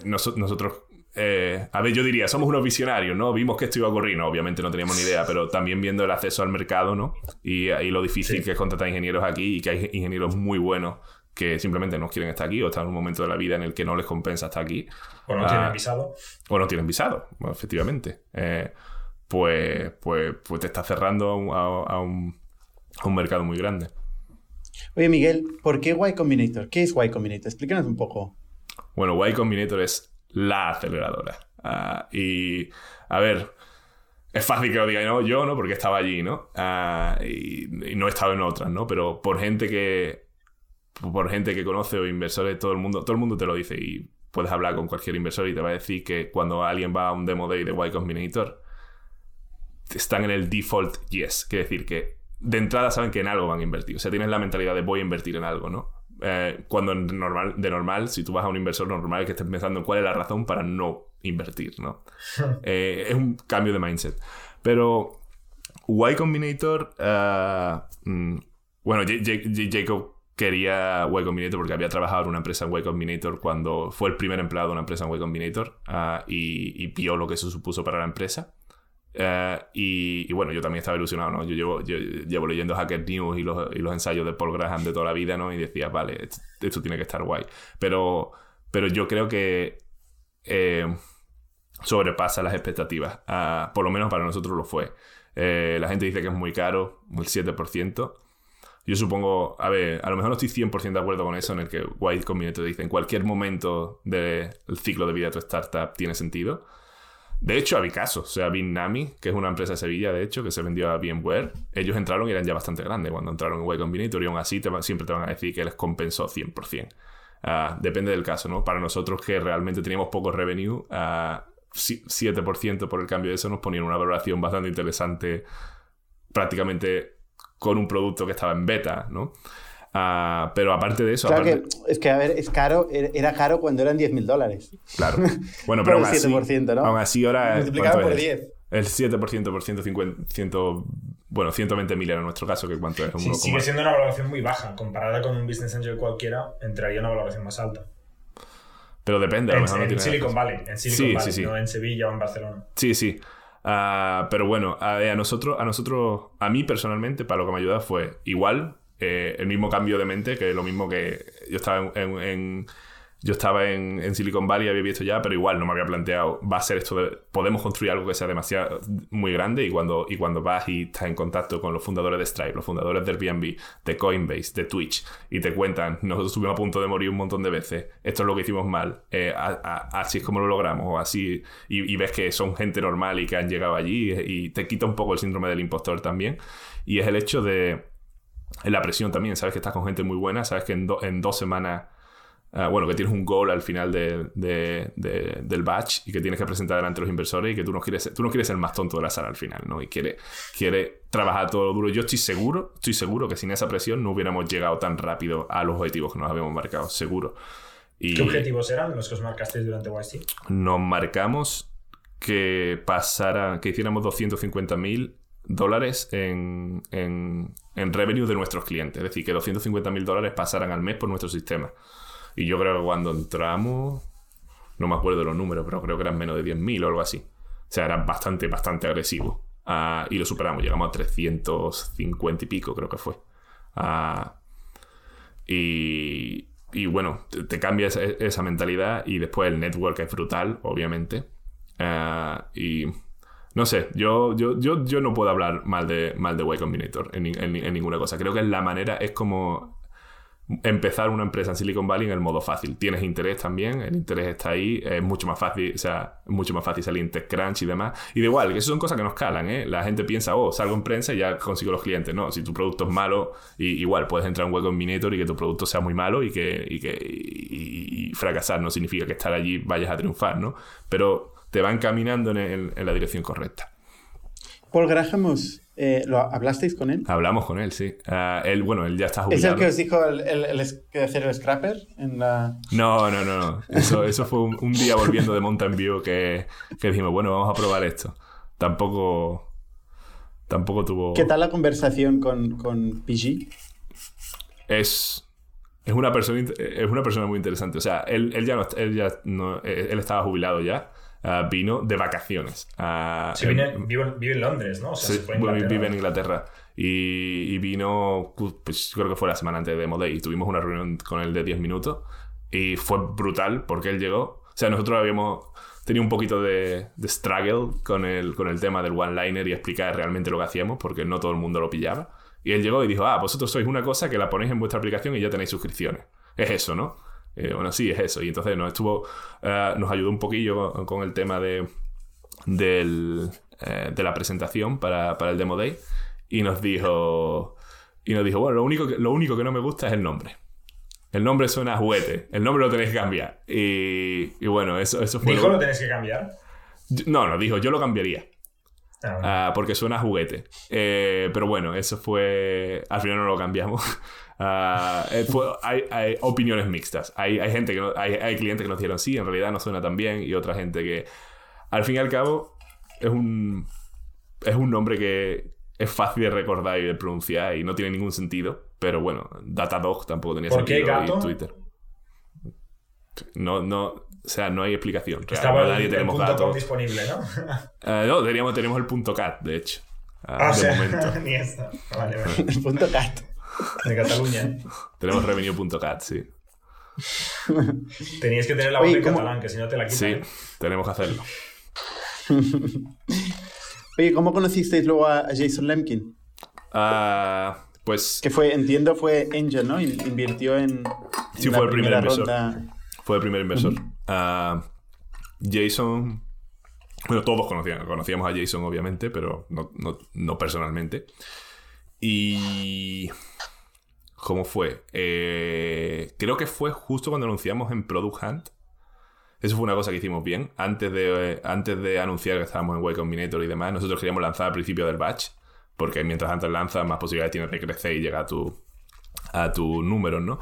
nosotros, eh, a ver, yo diría, somos unos visionarios, ¿no? Vimos que esto iba a ocurrir, no, obviamente no teníamos ni idea, pero también viendo el acceso al mercado, ¿no? Y, y lo difícil que es contratar ingenieros aquí y que hay ingenieros muy buenos que simplemente no quieren estar aquí o están en un momento de la vida en el que no les compensa estar aquí. O no tienen ah, visado. O no tienen visado, efectivamente. Eh, pues, pues, pues te está cerrando a un, a un mercado muy grande. Oye, Miguel, ¿por qué Y Combinator? ¿Qué es Y Combinator? Explícanos un poco. Bueno, Y Combinator es la aceleradora. Ah, y, a ver, es fácil que lo diga yo, ¿no? Porque estaba allí, ¿no? Ah, y, no he estado en otras, ¿no? Pero por gente que. Por gente que conoce o inversores, todo el mundo, todo el mundo te lo dice. Y puedes hablar con cualquier inversor y te va a decir que cuando alguien va a un demo day de Y Combinator, están en el default yes. Quiere decir que de entrada saben que en algo van a invertir. O sea, tienes la mentalidad de voy a invertir en algo, ¿no? Eh, cuando normal, de normal, si tú vas a un inversor normal, que estés pensando en cuál es la razón para no invertir, ¿no? Eh, es un cambio de mindset. Pero Y Combinator, uh, bueno, Jacob quería Y Combinator porque había trabajado en una empresa en Y Combinator cuando fue el primer empleado de una empresa en Y Combinator y, y, vio lo que eso supuso para la empresa. Eh, y, bueno, yo también estaba ilusionado, ¿no? Yo llevo, llevo leyendo Hacker News y los, y los, ensayos de Paul Graham de toda la vida, ¿no? Y decía, vale, esto, tiene que estar guay. Pero, pero yo creo que eh, sobrepasa las expectativas. Ah, por lo menos para nosotros lo fue. Eh, la gente dice que es muy caro, el 7%. Yo supongo, a ver, a lo mejor no estoy 100% de acuerdo con eso, en el que White Combinator dice en cualquier momento del ciclo de vida de tu startup tiene sentido. De hecho, había casos. O sea, Bitnami, que es una empresa de Sevilla, de hecho, que se vendió a VMware, ellos entraron y eran ya bastante grandes cuando entraron en Y Combinator y aún así siempre te van a decir que les compensó 100%. Ah, depende del caso, ¿no? Para nosotros que realmente teníamos poco revenue, 7% ah, por el cambio de eso nos ponían una valoración bastante interesante prácticamente con un producto que estaba en beta, ¿no? Ah, pero aparte de eso. es que, a ver, es caro, era caro cuando eran 10 mil dólares. Claro. Bueno, pero aún así, 7%, ¿no? Aún así, ahora. Multiplicado por 10. El 7% por 150, 100, bueno, 120 mil en nuestro caso, que cuánto es. Sí, sigue siendo una valoración muy baja. Comparada con un Business Angel cualquiera, entraría una valoración más alta. Pero depende, a lo mejor en, no en Silicon Valley, en Silicon Valley, sí, no en Sevilla o en Barcelona. Sí, sí. Uh, pero bueno, a, a, nosotros, a nosotros, a mí personalmente, para lo que me ayuda fue igual eh, el mismo cambio de mente, que lo mismo que yo estaba en, yo estaba en, Silicon Valley, había visto ya, pero igual no me había planteado, va a ser esto de, podemos construir algo que sea demasiado, muy grande y cuando, y cuando vas y estás en contacto con los fundadores de Stripe, los fundadores de Airbnb, de Coinbase, de Twitch, y te cuentan, nosotros estuvimos a punto de morir un montón de veces, esto es lo que hicimos mal, eh, así es como lo logramos, así, y, y, ves que son gente normal y que han llegado allí, y te quita un poco el síndrome del impostor también, y es el hecho de la presión también, sabes que estás con gente muy buena, sabes que en, en dos semanas, ah, bueno, que tienes un goal al final de, del batch y que tienes que presentar delante de los inversores y que tú no quieres, tú no quieres ser el más tonto de la sala al final, ¿no? Y quieres quiere trabajar todo lo duro. Yo estoy seguro, estoy seguro que sin esa presión no hubiéramos llegado tan rápido a los objetivos que nos habíamos marcado, seguro. Y ¿Qué objetivos eran los que os marcasteis durante YC? Nos marcamos que pasara, que hiciéramos 250.000 dólares en, en, en, revenue de nuestros clientes. Es decir, que 250 mil dólares pasaran al mes por nuestro sistema. Y yo creo que cuando entramos, no me acuerdo los números, pero creo que eran menos de 10.000 o algo así. O sea, era bastante, bastante agresivo. Ah, y lo superamos, llegamos a 350 y pico, creo que fue. Ah, y, y, bueno, te, cambia esa, mentalidad y después el network es brutal, obviamente. Ah, y no sé, yo, yo, yo, yo no puedo hablar mal de, mal de Y Combinator en, en, ninguna cosa. Creo que la manera es como empezar una empresa en Silicon Valley en el modo fácil. Tienes interés también, el interés está ahí, es mucho más fácil, o sea, mucho más fácil salir en TechCrunch y demás. Y de igual, que eso son cosas que nos calan, ¿eh? La gente piensa, oh, salgo en prensa y ya consigo los clientes. No, si tu producto es malo, y, igual puedes entrar en Y Combinator y que tu producto sea muy malo y que, y que y fracasar no significa que estar allí vayas a triunfar, ¿no? Pero te van caminando en, la dirección correcta. Paul Graham, eh, ¿lo hablasteis con él? Hablamos con él, sí. Ah, él, bueno, él ya está jubilado. ¿Es el que os dijo el, el, hacer el scrapper en la...? No, no, no. no. Eso, eso fue un, día volviendo de Mountain View que, que dijimos, bueno, vamos a probar esto. Tampoco... Tampoco tuvo... ¿Qué tal la conversación con, con PG? Es... Es una, persona, es una persona muy interesante. O sea, él, él ya, no, él ya no, él estaba jubilado ya. Ah, vino de vacaciones. Uh, sí, vive, en Londres, ¿no? O sea, vive en Inglaterra. Y, vino, pues creo que fue la semana antes de Demo y tuvimos una reunión con él de 10 minutos. Y fue brutal porque él llegó. O sea, nosotros habíamos tenido un poquito de, de struggle con el, con el tema del one-liner y explicar realmente lo que hacíamos porque no todo el mundo lo pillaba. Y él llegó y dijo, ah, vosotros sois una cosa que la ponéis en vuestra aplicación y ya tenéis suscripciones. Es eso, ¿no? Eh, bueno, sí, es eso. Y entonces nos estuvo, eh, nos ayudó un poquillo con, el tema de, del, eh, de la presentación para, para, el Demo Day. Y nos dijo, y nos dijo, bueno, lo único, que, lo único que no me gusta es el nombre. El nombre suena a juguete. El nombre lo tenéis que cambiar. Y, y bueno, eso, eso fue... ¿Dijo lo, tenéis que cambiar? No, no, dijo, yo lo cambiaría. Ah, ah, porque suena a juguete. pero bueno, eso fue. Al final no lo cambiamos. Ah, eh, hay, opiniones mixtas. Hay, gente que hay, clientes que nos dijeron sí, en realidad no suena tan bien, y otra gente que, al fin y al cabo, es un, es un nombre que es fácil de recordar y de pronunciar y no tiene ningún sentido. Pero bueno, Datadog tampoco tenía sentido. Qué gato? Twitter. No, no. O sea, no hay explicación. Estaba el, nadie tenemos punto disponible, ¿no? Eh, no, teníamos, tenemos el punto cat, de hecho. Ah, de momento. Ni eso. Vale, vale. el punto cat. De Cataluña. tenemos revenue.cat, sí. Teníais que tener la voz en catalán, que si no te la quitan. Sí, tenemos que hacerlo. Oye, ¿cómo conocisteis luego a, Jason Lemkin? Uh, pues. Que fue, entiendo, fue Angel, ¿no? Invirtió en. Sí, fue el primer inversor. Fue el primer inversor. Jason. Bueno, todos conocíamos, conocíamos a Jason, obviamente, pero no, no personalmente. Y. ¿Cómo fue? Eh, creo que fue justo cuando anunciamos en Product Hunt. Eso fue una cosa que hicimos bien. Antes de, antes de anunciar que estábamos en Y Combinator y demás, nosotros queríamos lanzar al principio del batch. Porque mientras antes lanzas, más posibilidades tienes de crecer y llegar a tu, a tus números, ¿no?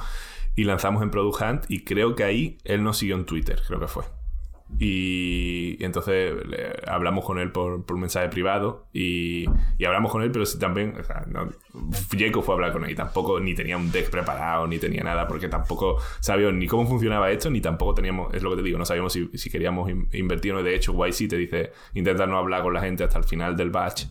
Y lanzamos en Product Hunt y creo que ahí él nos siguió en Twitter, creo que fue. Y, entonces hablamos con él por, por mensaje privado y, y, hablamos con él, pero también, o Jacob fue a hablar con él y tampoco ni tenía un deck preparado, ni tenía nada, porque tampoco sabíamos ni cómo funcionaba esto, ni tampoco teníamos, es lo que te digo, no sabíamos si, si queríamos invertir o De hecho, YC te dice, intentar no hablar con la gente hasta el final del batch,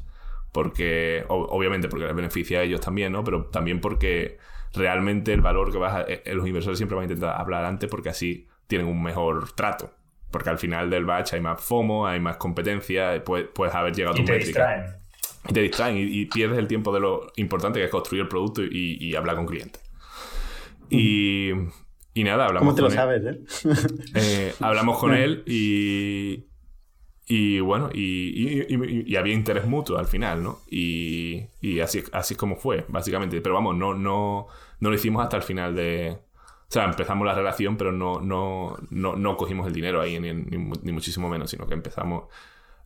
porque, obviamente, porque les beneficia a ellos también, ¿no? Pero también porque realmente el valor que vas a, eh, los inversores siempre van a intentar hablar antes porque así tienen un mejor trato. Porque al final del batch hay más FOMO, hay más competencia, puedes, puedes haber llegado a tu y te Distraen. Y te distraen y, pierdes el tiempo de lo importante que es construir el producto y, hablar con clientes. Y, y nada, hablamos ¿Cómo te lo sabes, eh? eh hablamos con él y, y bueno, y, había interés mutuo al final, ¿no? Y, así, así es como fue, básicamente. Pero vamos, no, no, no lo hicimos hasta el final de, o sea, empezamos la relación, pero no, no, no, no cogimos el dinero ahí, ni, ni, muchísimo menos, sino que empezamos.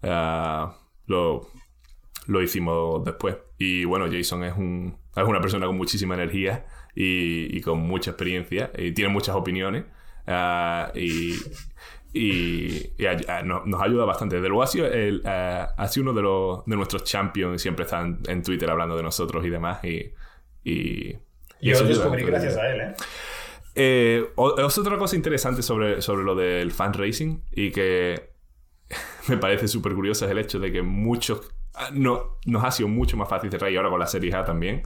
Uh, lo, lo hicimos después. Y bueno, Jason es, un, es una persona con muchísima energía y, y con mucha experiencia y tiene muchas opiniones. Uh, y, y, nos ayuda bastante. Desde luego ha sido, el, ha sido uno de, los, de nuestros champions. Siempre están en Twitter hablando de nosotros y demás. Y, y, Yo lo descubrí gracias a él, ¿eh? Eh, otra cosa interesante sobre, sobre lo del fundraising y que me parece súper curioso es el hecho de que muchos... Ah, no, nos ha sido mucho más fácil cerrar y ahora con la serie A también.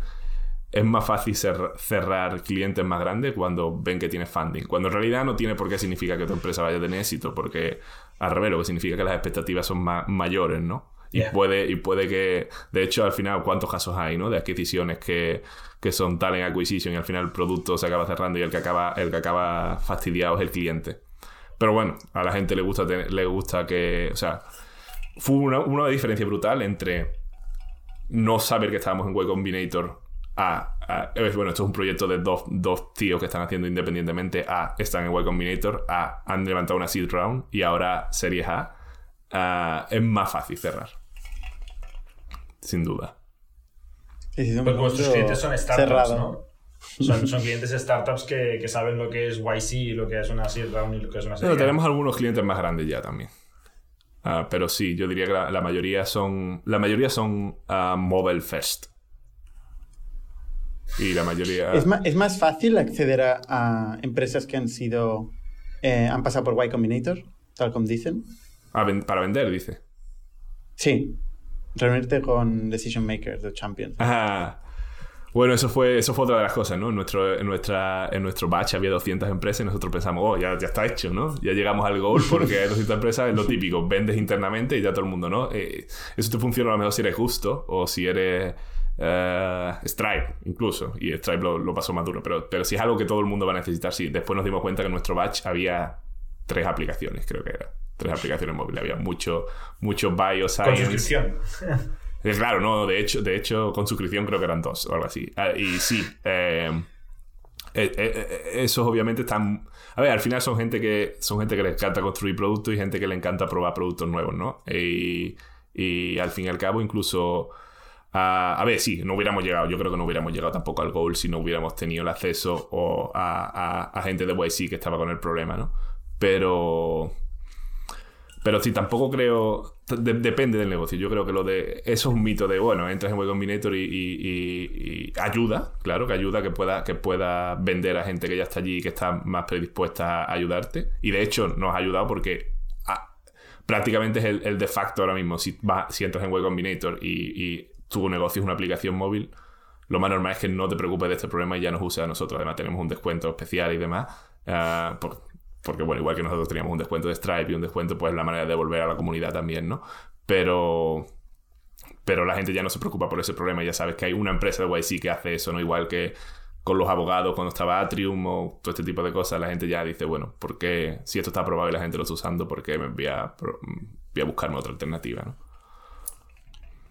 Es más fácil cerrar clientes más grandes cuando ven que tienes funding. Cuando en realidad no tiene por qué significar que tu empresa vaya a tener éxito, porque al revés, lo que significa que las expectativas son más mayores, ¿no? Y, puede, y puede que, de hecho, al final, ¿cuántos casos hay, ¿no? De adquisiciones que, que son talent acquisition y al final el producto se acaba cerrando y el que acaba, el que acaba fastidiado es el cliente. Pero bueno, a la gente le gusta, le gusta que, o sea, fue una, una diferencia brutal entre no saber que estábamos en Web Combinator a, bueno, esto es un proyecto de dos, dos, tíos que están haciendo independientemente a están en Y Combinator, a han levantado una seed round y ahora Series A, es más fácil cerrar sin duda. Porque vuestros clientes son startups, ¿no? Son, son, clientes startups que, que, saben lo que es YC, lo que es una seed round y lo que es una serie. Pero tenemos algunos clientes más grandes ya también. Uh, pero sí, yo diría que la, mayoría son. La mayoría son uh, mobile first. Y la mayoría. ¿Es más, es más fácil acceder a, a, empresas que han sido. Eh, han pasado por Y Combinator, tal como dicen? para vender, dice. Sí reunirte con decision makers de Champions. Bueno, eso fue, eso fue otra de las cosas, ¿no? En nuestro, en nuestra, en nuestro batch había 200 empresas y nosotros pensamos, oh, ya, ya está hecho, ¿no? Ya llegamos al goal porque hay 200 empresas, es lo típico, vendes internamente y ya todo el mundo, ¿no? Eh, eso te funciona a lo mejor si eres justo o si eres uh, Stripe, incluso. Y Stripe lo, lo, pasó más duro, pero, pero si es algo que todo el mundo va a necesitar, sí. Después nos dimos cuenta que en nuestro batch había tres aplicaciones, creo que era tres aplicaciones móviles. Había mucho, mucho bioscience. Con suscripción. Es claro, no, de hecho, de hecho, con suscripción creo que eran dos o algo así. Ah, y sí, eh, eh, eh, esos obviamente están. A ver, al final son gente que son gente que le encanta construir productos y gente que le encanta probar productos nuevos, ¿no? Y, y al fin y al cabo, incluso. a ver, sí, no hubiéramos llegado. Yo creo que no hubiéramos llegado tampoco al goal si no hubiéramos tenido el acceso o a, a, a gente de YC que estaba con el problema, ¿no? Pero pero sí, tampoco creo. depende del negocio. Yo creo que lo de. Eso es un mito de, bueno, entras en Y Combinator y, y, ayuda, claro, que ayuda que pueda, que pueda vender a gente que ya está allí y que está más predispuesta a ayudarte. Y de hecho, nos ha ayudado porque ah, prácticamente es el, de facto ahora mismo. Si, va, si entras en Y Combinator y, tu negocio es una aplicación móvil, lo más normal es que no te preocupes de este problema y ya nos use a nosotros. Además, tenemos un descuento especial y demás. Uh, porque bueno, igual que nosotros teníamos un descuento de Stripe y un descuento, pues la manera de devolver a la comunidad también, ¿no? Pero, pero la gente ya no se preocupa por ese problema. Ya sabes que hay una empresa de YC que hace eso, ¿no? Igual que con los abogados cuando estaba Atrium o todo este tipo de cosas, la gente ya dice, bueno, ¿por qué si esto está aprobado y la gente lo está usando, por qué me voy a, voy a buscarme otra alternativa, ¿no?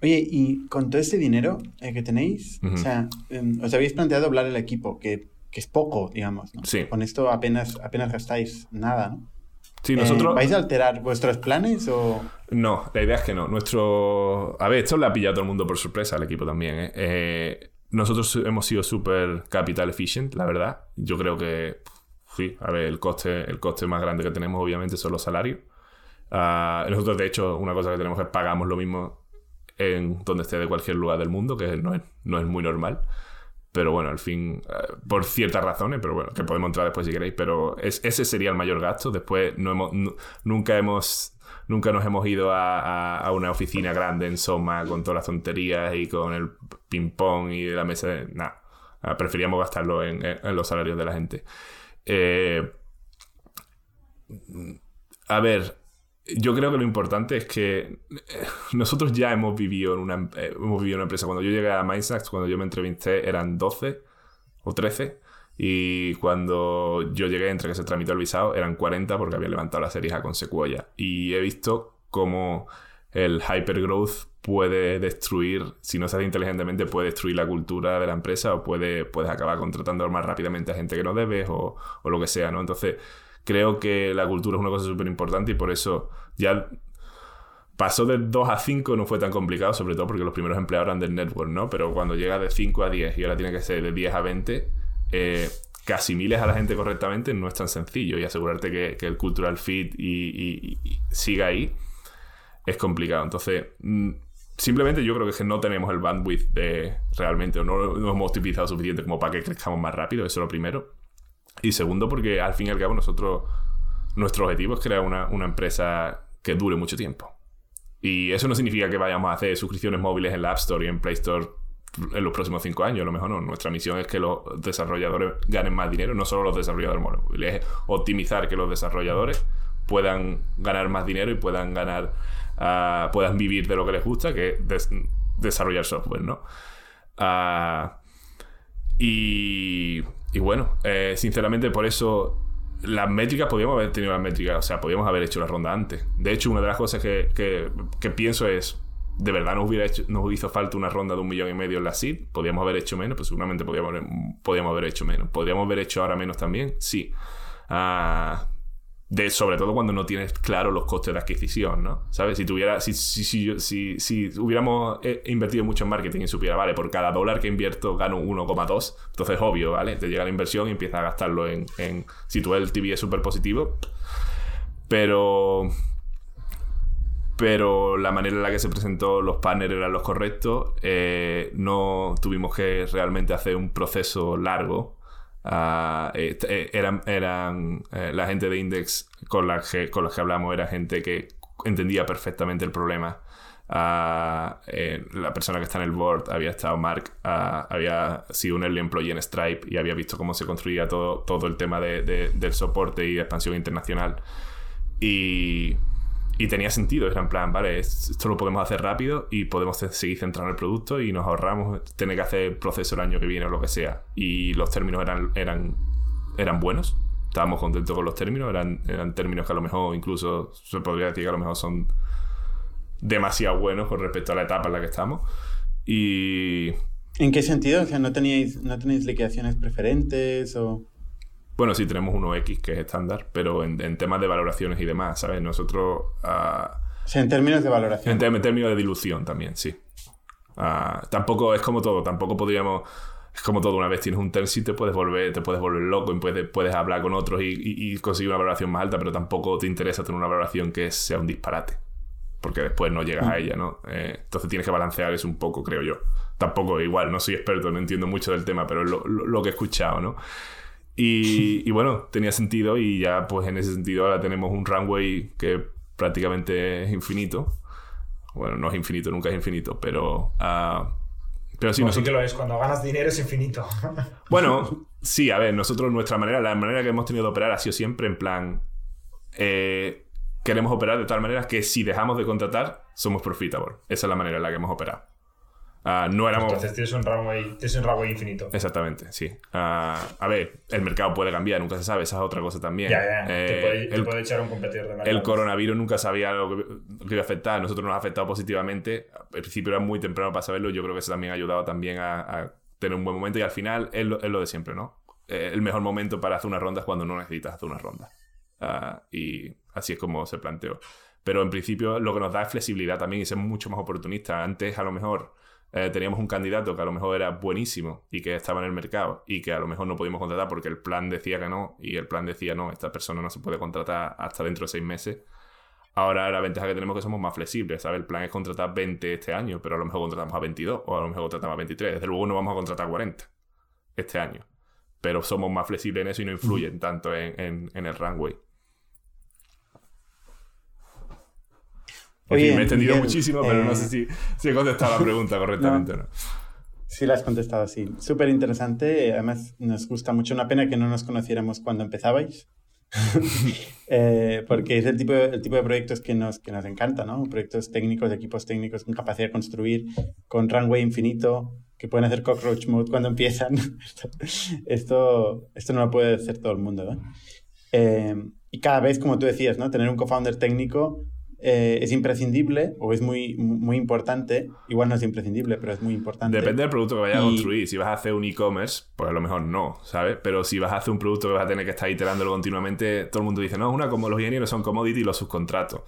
Oye, y con todo ese dinero eh, que tenéis, o sea, em, os habéis planteado hablar el equipo, que que es poco, digamos. Sí. Con esto apenas, apenas gastáis nada, ¿no? Sí, nosotros... Eh, ¿Vais a alterar vuestros planes o...? No, la idea es que no. Nuestro... A ver, esto le ha pillado a todo el mundo por sorpresa al equipo también, ¿eh? eh nosotros hemos sido súper capital efficient, la verdad. Yo creo que... Sí, a ver, el coste, el coste más grande que tenemos obviamente son los salarios. Ah, nosotros, de hecho, una cosa que tenemos es pagamos lo mismo en donde esté de cualquier lugar del mundo, que no es, no es muy normal. Pero bueno, al fin, eh, por ciertas razones, pero bueno, que podemos entrar después si queréis, pero ese sería el mayor gasto. Después no hemos, nunca hemos nunca nos hemos ido a, una oficina grande en Soma con todas las tonterías y con el ping-pong y la mesa de... Nada, ah, preferíamos gastarlo en, los salarios de la gente. Eh, a ver, yo creo que lo importante es que eh, nosotros ya hemos vivido en una, eh, hemos vivido una empresa. Cuando yo llegué a Mindsax, cuando yo me entrevisté, eran 12 o 13. Y cuando yo llegué, entre que se tramitó el visado, eran 40 porque había levantado la serie con Sequoia. Y he visto cómo el hypergrowth puede destruir, si no se hace inteligentemente, puede destruir la cultura de la empresa o puede, puedes acabar contratando más rápidamente a gente que no debes o, o lo que sea, ¿no? Entonces creo que la cultura es una cosa súper importante y por eso ya pasó de 2 a 5 no fue tan complicado, sobre todo porque los primeros empleados eran del network, ¿no? Pero cuando llega de 5 a 10 y ahora tiene que ser de 10 a 20, eh, que asimiles a la gente correctamente no es tan sencillo y asegurarte que, el cultural fit y, siga ahí es complicado. Entonces, mm, simplemente yo creo que, es que no tenemos el bandwidth de realmente, o no, hemos utilizado suficiente como para que crezcamos más rápido, eso es lo primero. Y segundo, porque al fin y al cabo nosotros, nuestro objetivo es crear una, empresa que dure mucho tiempo. Y eso no significa que vayamos a hacer suscripciones móviles en la App Store y en Play Store en los próximos cinco años, a lo mejor no. Nuestra misión es que los desarrolladores ganen más dinero, no solo los desarrolladores móviles, es optimizar que los desarrolladores puedan ganar más dinero y puedan ganar, ah, puedan vivir de lo que les gusta, que es desarrollar software, ¿no? Uh, y y bueno, eh, sinceramente por eso las métricas, podríamos haber tenido las métricas, o sea, podríamos haber hecho la ronda antes. De hecho, una de las cosas que, que, pienso es, ¿de verdad nos, hubiera hecho, nos hizo falta una ronda de un millón y medio en la SID? ¿Podríamos haber hecho menos? Pues seguramente podríamos, podríamos haber hecho menos. ¿Podríamos haber hecho ahora menos también? Sí. Ah, de, sobre todo cuando no tienes claro los costes de adquisición, ¿no? ¿Sabes? Si tuviera, si, si, si, si, hubiéramos eh, invertido mucho en marketing y supiera, vale, por cada dólar que invierto gano 1,2, entonces obvio, ¿vale? Te llega la inversión y empiezas a gastarlo en, en si tu LTV es súper positivo. Pero pero la manera en la que se presentó los partners eran los correctos. Eh, no tuvimos que realmente hacer un proceso largo Ah, eh, eran eran eh, la gente de Index con la, que, con los que hablamos era gente que entendía perfectamente el problema. Ah, la persona que está en el board había estado Mark, ah, había sido un early employee en Stripe y había visto cómo se construía todo, todo el tema de, del soporte y expansión internacional. Y y tenía sentido, era en plan, vale, esto lo podemos hacer rápido y podemos seguir centrando el producto y nos ahorramos tener que hacer el proceso el año que viene o lo que sea. Y los términos eran, eran, eran buenos, estábamos contentos con los términos, eran, eran términos que a lo mejor incluso se podría decir que a lo mejor son demasiado buenos con respecto a la etapa en la que estamos. Y... ¿En qué sentido? O sea, ¿no teníais, no tenéis liquidaciones preferentes o...? Bueno, sí, tenemos uno X que es estándar, pero en, temas de valoraciones y demás, ¿sabes? Nosotros... Uh, en términos de valoración. En, términos de dilución también, sí. Ah, tampoco es como todo, tampoco podríamos... es como todo, una vez tienes un term te puedes volver, te puedes volver loco y puedes, puedes hablar con otros y, conseguir una valoración más alta, pero tampoco te interesa tener una valoración que sea un disparate. Porque después no llegas a mm. ella, ¿no? Eh, entonces tienes que balancear eso un poco, creo yo. Tampoco igual, no soy experto, no entiendo mucho del tema, pero es lo, que he escuchado, ¿no? Y, y, bueno, tenía sentido y ya pues en ese sentido ahora tenemos un runway que prácticamente es infinito. Bueno, no es infinito, nunca es infinito, pero... Uh, pero sí, sí que lo es, cuando ganas dinero es infinito. bueno, sí, a ver, nosotros nuestra manera, la manera que hemos tenido de operar ha sido siempre en plan... Eh, queremos operar de tal manera que si dejamos de contratar, somos profitable. Esa es la manera en la que hemos operado. Ah, no éramos... Entonces tienes un runway, tienes un runway infinito. Exactamente, sí. Ah, a ver, el mercado puede cambiar, nunca se sabe, esa es otra cosa también. Ya, ya. te, eh, puede, echar un competidor de mercado. El coronavirus nunca sabía lo que, iba a afectar, a nosotros nos ha afectado positivamente. Al principio era muy temprano para saberlo, yo creo que eso también ha ayudado también a, tener un buen momento y al final es lo, de siempre, ¿no? Eh, el mejor momento para hacer una ronda es cuando no necesitas hacer una ronda. Ah, y así es como se planteó. Pero en principio lo que nos da es flexibilidad también y ser mucho más oportunista. Antes a lo mejor eh, teníamos un candidato que a lo mejor era buenísimo y que estaba en el mercado y que a lo mejor no podíamos contratar porque el plan decía que no y el plan decía no, esta persona no se puede contratar hasta dentro de seis meses. Ahora la ventaja que tenemos es que somos más flexibles, ¿sabes? El plan es contratar 20 este año, pero a lo mejor contratamos a 22 o a lo mejor contratamos a 23. Desde luego no vamos a contratar a 40 este año, pero somos más flexibles en eso y no influyen tanto en, en el runway. Me he extendido muchísimo, pero no sé eh, si, si, he contestado la pregunta correctamente o no. Sí, la has contestado, sí. Súper interesante. Además, nos gusta mucho. Una pena que no nos conociéramos cuando empezabais. Eh, porque es el tipo, de, el tipo de proyectos que nos, que nos encanta, ¿no? Proyectos técnicos, equipos técnicos con capacidad de construir, con runway infinito, que pueden hacer cockroach mode cuando empiezan. esto, esto, no lo puede hacer todo el mundo, ¿no? Eh, y cada vez, como tú decías, ¿no? Tener un co-founder técnico eh, es imprescindible o es muy, muy importante. Igual no es imprescindible, pero es muy importante. Depende del producto que vayas a construir. Si vas a hacer un e-commerce, pues a lo mejor no, ¿sabes? Pero si vas a hacer un producto que vas a tener que estar iterándolo continuamente, todo el mundo dice, no, es una como los ingenieros son commodity y los subcontratos.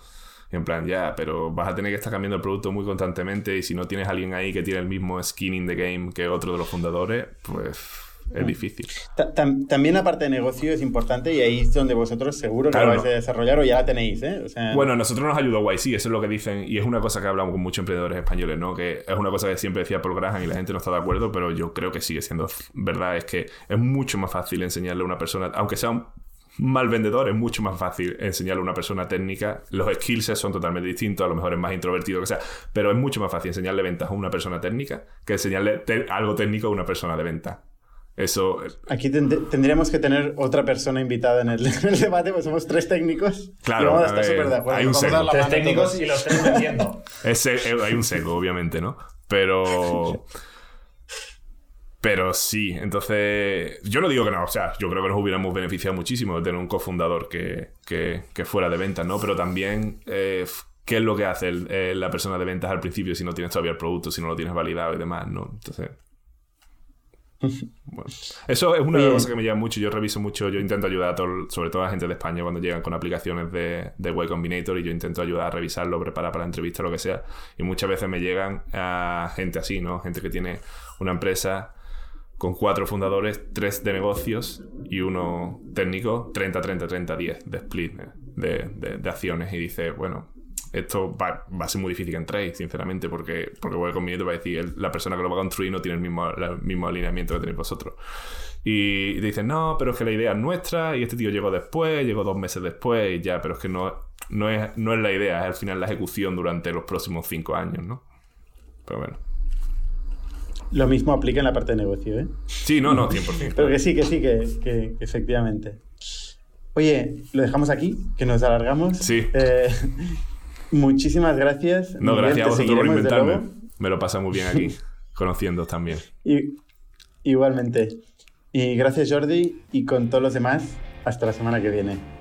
Y en plan, ya, pero vas a tener que estar cambiando el producto muy constantemente y si no tienes alguien ahí que tiene el mismo skin in the game que otro de los fundadores, pues es difícil. también la parte de negocio es importante y ahí es donde vosotros seguro que lo vais a desarrollar o ya la tenéis, ¿eh? Bueno, a nosotros nos ayudó YC, eso es lo que dicen y es una cosa que hablamos con muchos emprendedores españoles, ¿no? Que es una cosa que siempre decía Paul Graham y la gente no está de acuerdo, pero yo creo que sigue siendo verdad, es que es mucho más fácil enseñarle a una persona, aunque sea un mal vendedor, es mucho más fácil enseñarle a una persona técnica. Los skills son totalmente distintos, a lo mejor es más introvertido que sea, pero es mucho más fácil enseñarle ventas a una persona técnica que enseñarle algo técnico a una persona de venta. Eso. Aquí tendríamos que tener otra persona invitada en el, debate, pues somos tres técnicos. Claro, Hay un sesgo. Tres técnicos y los tres vendiendo. Eh, hay un sesgo, obviamente, ¿no? Pero. Pero sí, entonces. Yo no digo que no, o sea, yo creo que nos hubiéramos beneficiado muchísimo de tener un cofundador que, que, fuera de ventas, ¿no? Pero también. Eh, ¿Qué es lo que hace eh, la persona de ventas al principio si no tienes todavía el producto, si no lo tienes validado y demás, ¿no? Entonces. Bueno, eso es una de las cosas que me lleva mucho. Yo reviso mucho, yo intento ayudar a todo, sobre todo a la gente de España cuando llegan con aplicaciones de, de Web Combinator y yo intento ayudar a revisarlo, preparar para la entrevista, lo que sea. Y muchas veces me llegan a gente así, ¿no? Gente que tiene una empresa con cuatro fundadores, tres de negocios y uno técnico, 30, 30, 30, 10 de split de, de, de acciones. Y dice, bueno, esto va, a ser muy difícil que entréis, sinceramente, porque, porque voy a va a decir, la persona que lo va a construir no tiene el mismo, el mismo alineamiento que tenéis vosotros. Y, te dicen, no, pero es que la idea es nuestra y este tío llegó después, llegó dos meses después y ya, pero es que no, no, es, no es la idea, es al final la ejecución durante los próximos cinco años, ¿no? Pero bueno. Lo mismo aplica en la parte de negocio, ¿eh? Sí, no, no, 100%. Pero que sí, que sí, que, que, efectivamente. Oye, lo dejamos aquí, que nos alargamos. Sí. Eh, Muchísimas gracias. No, gracias a vosotros por inventarme. Me lo pasa muy bien aquí, conociendo también. Y, igualmente. Y gracias Jordi y con todos los demás, hasta la semana que viene.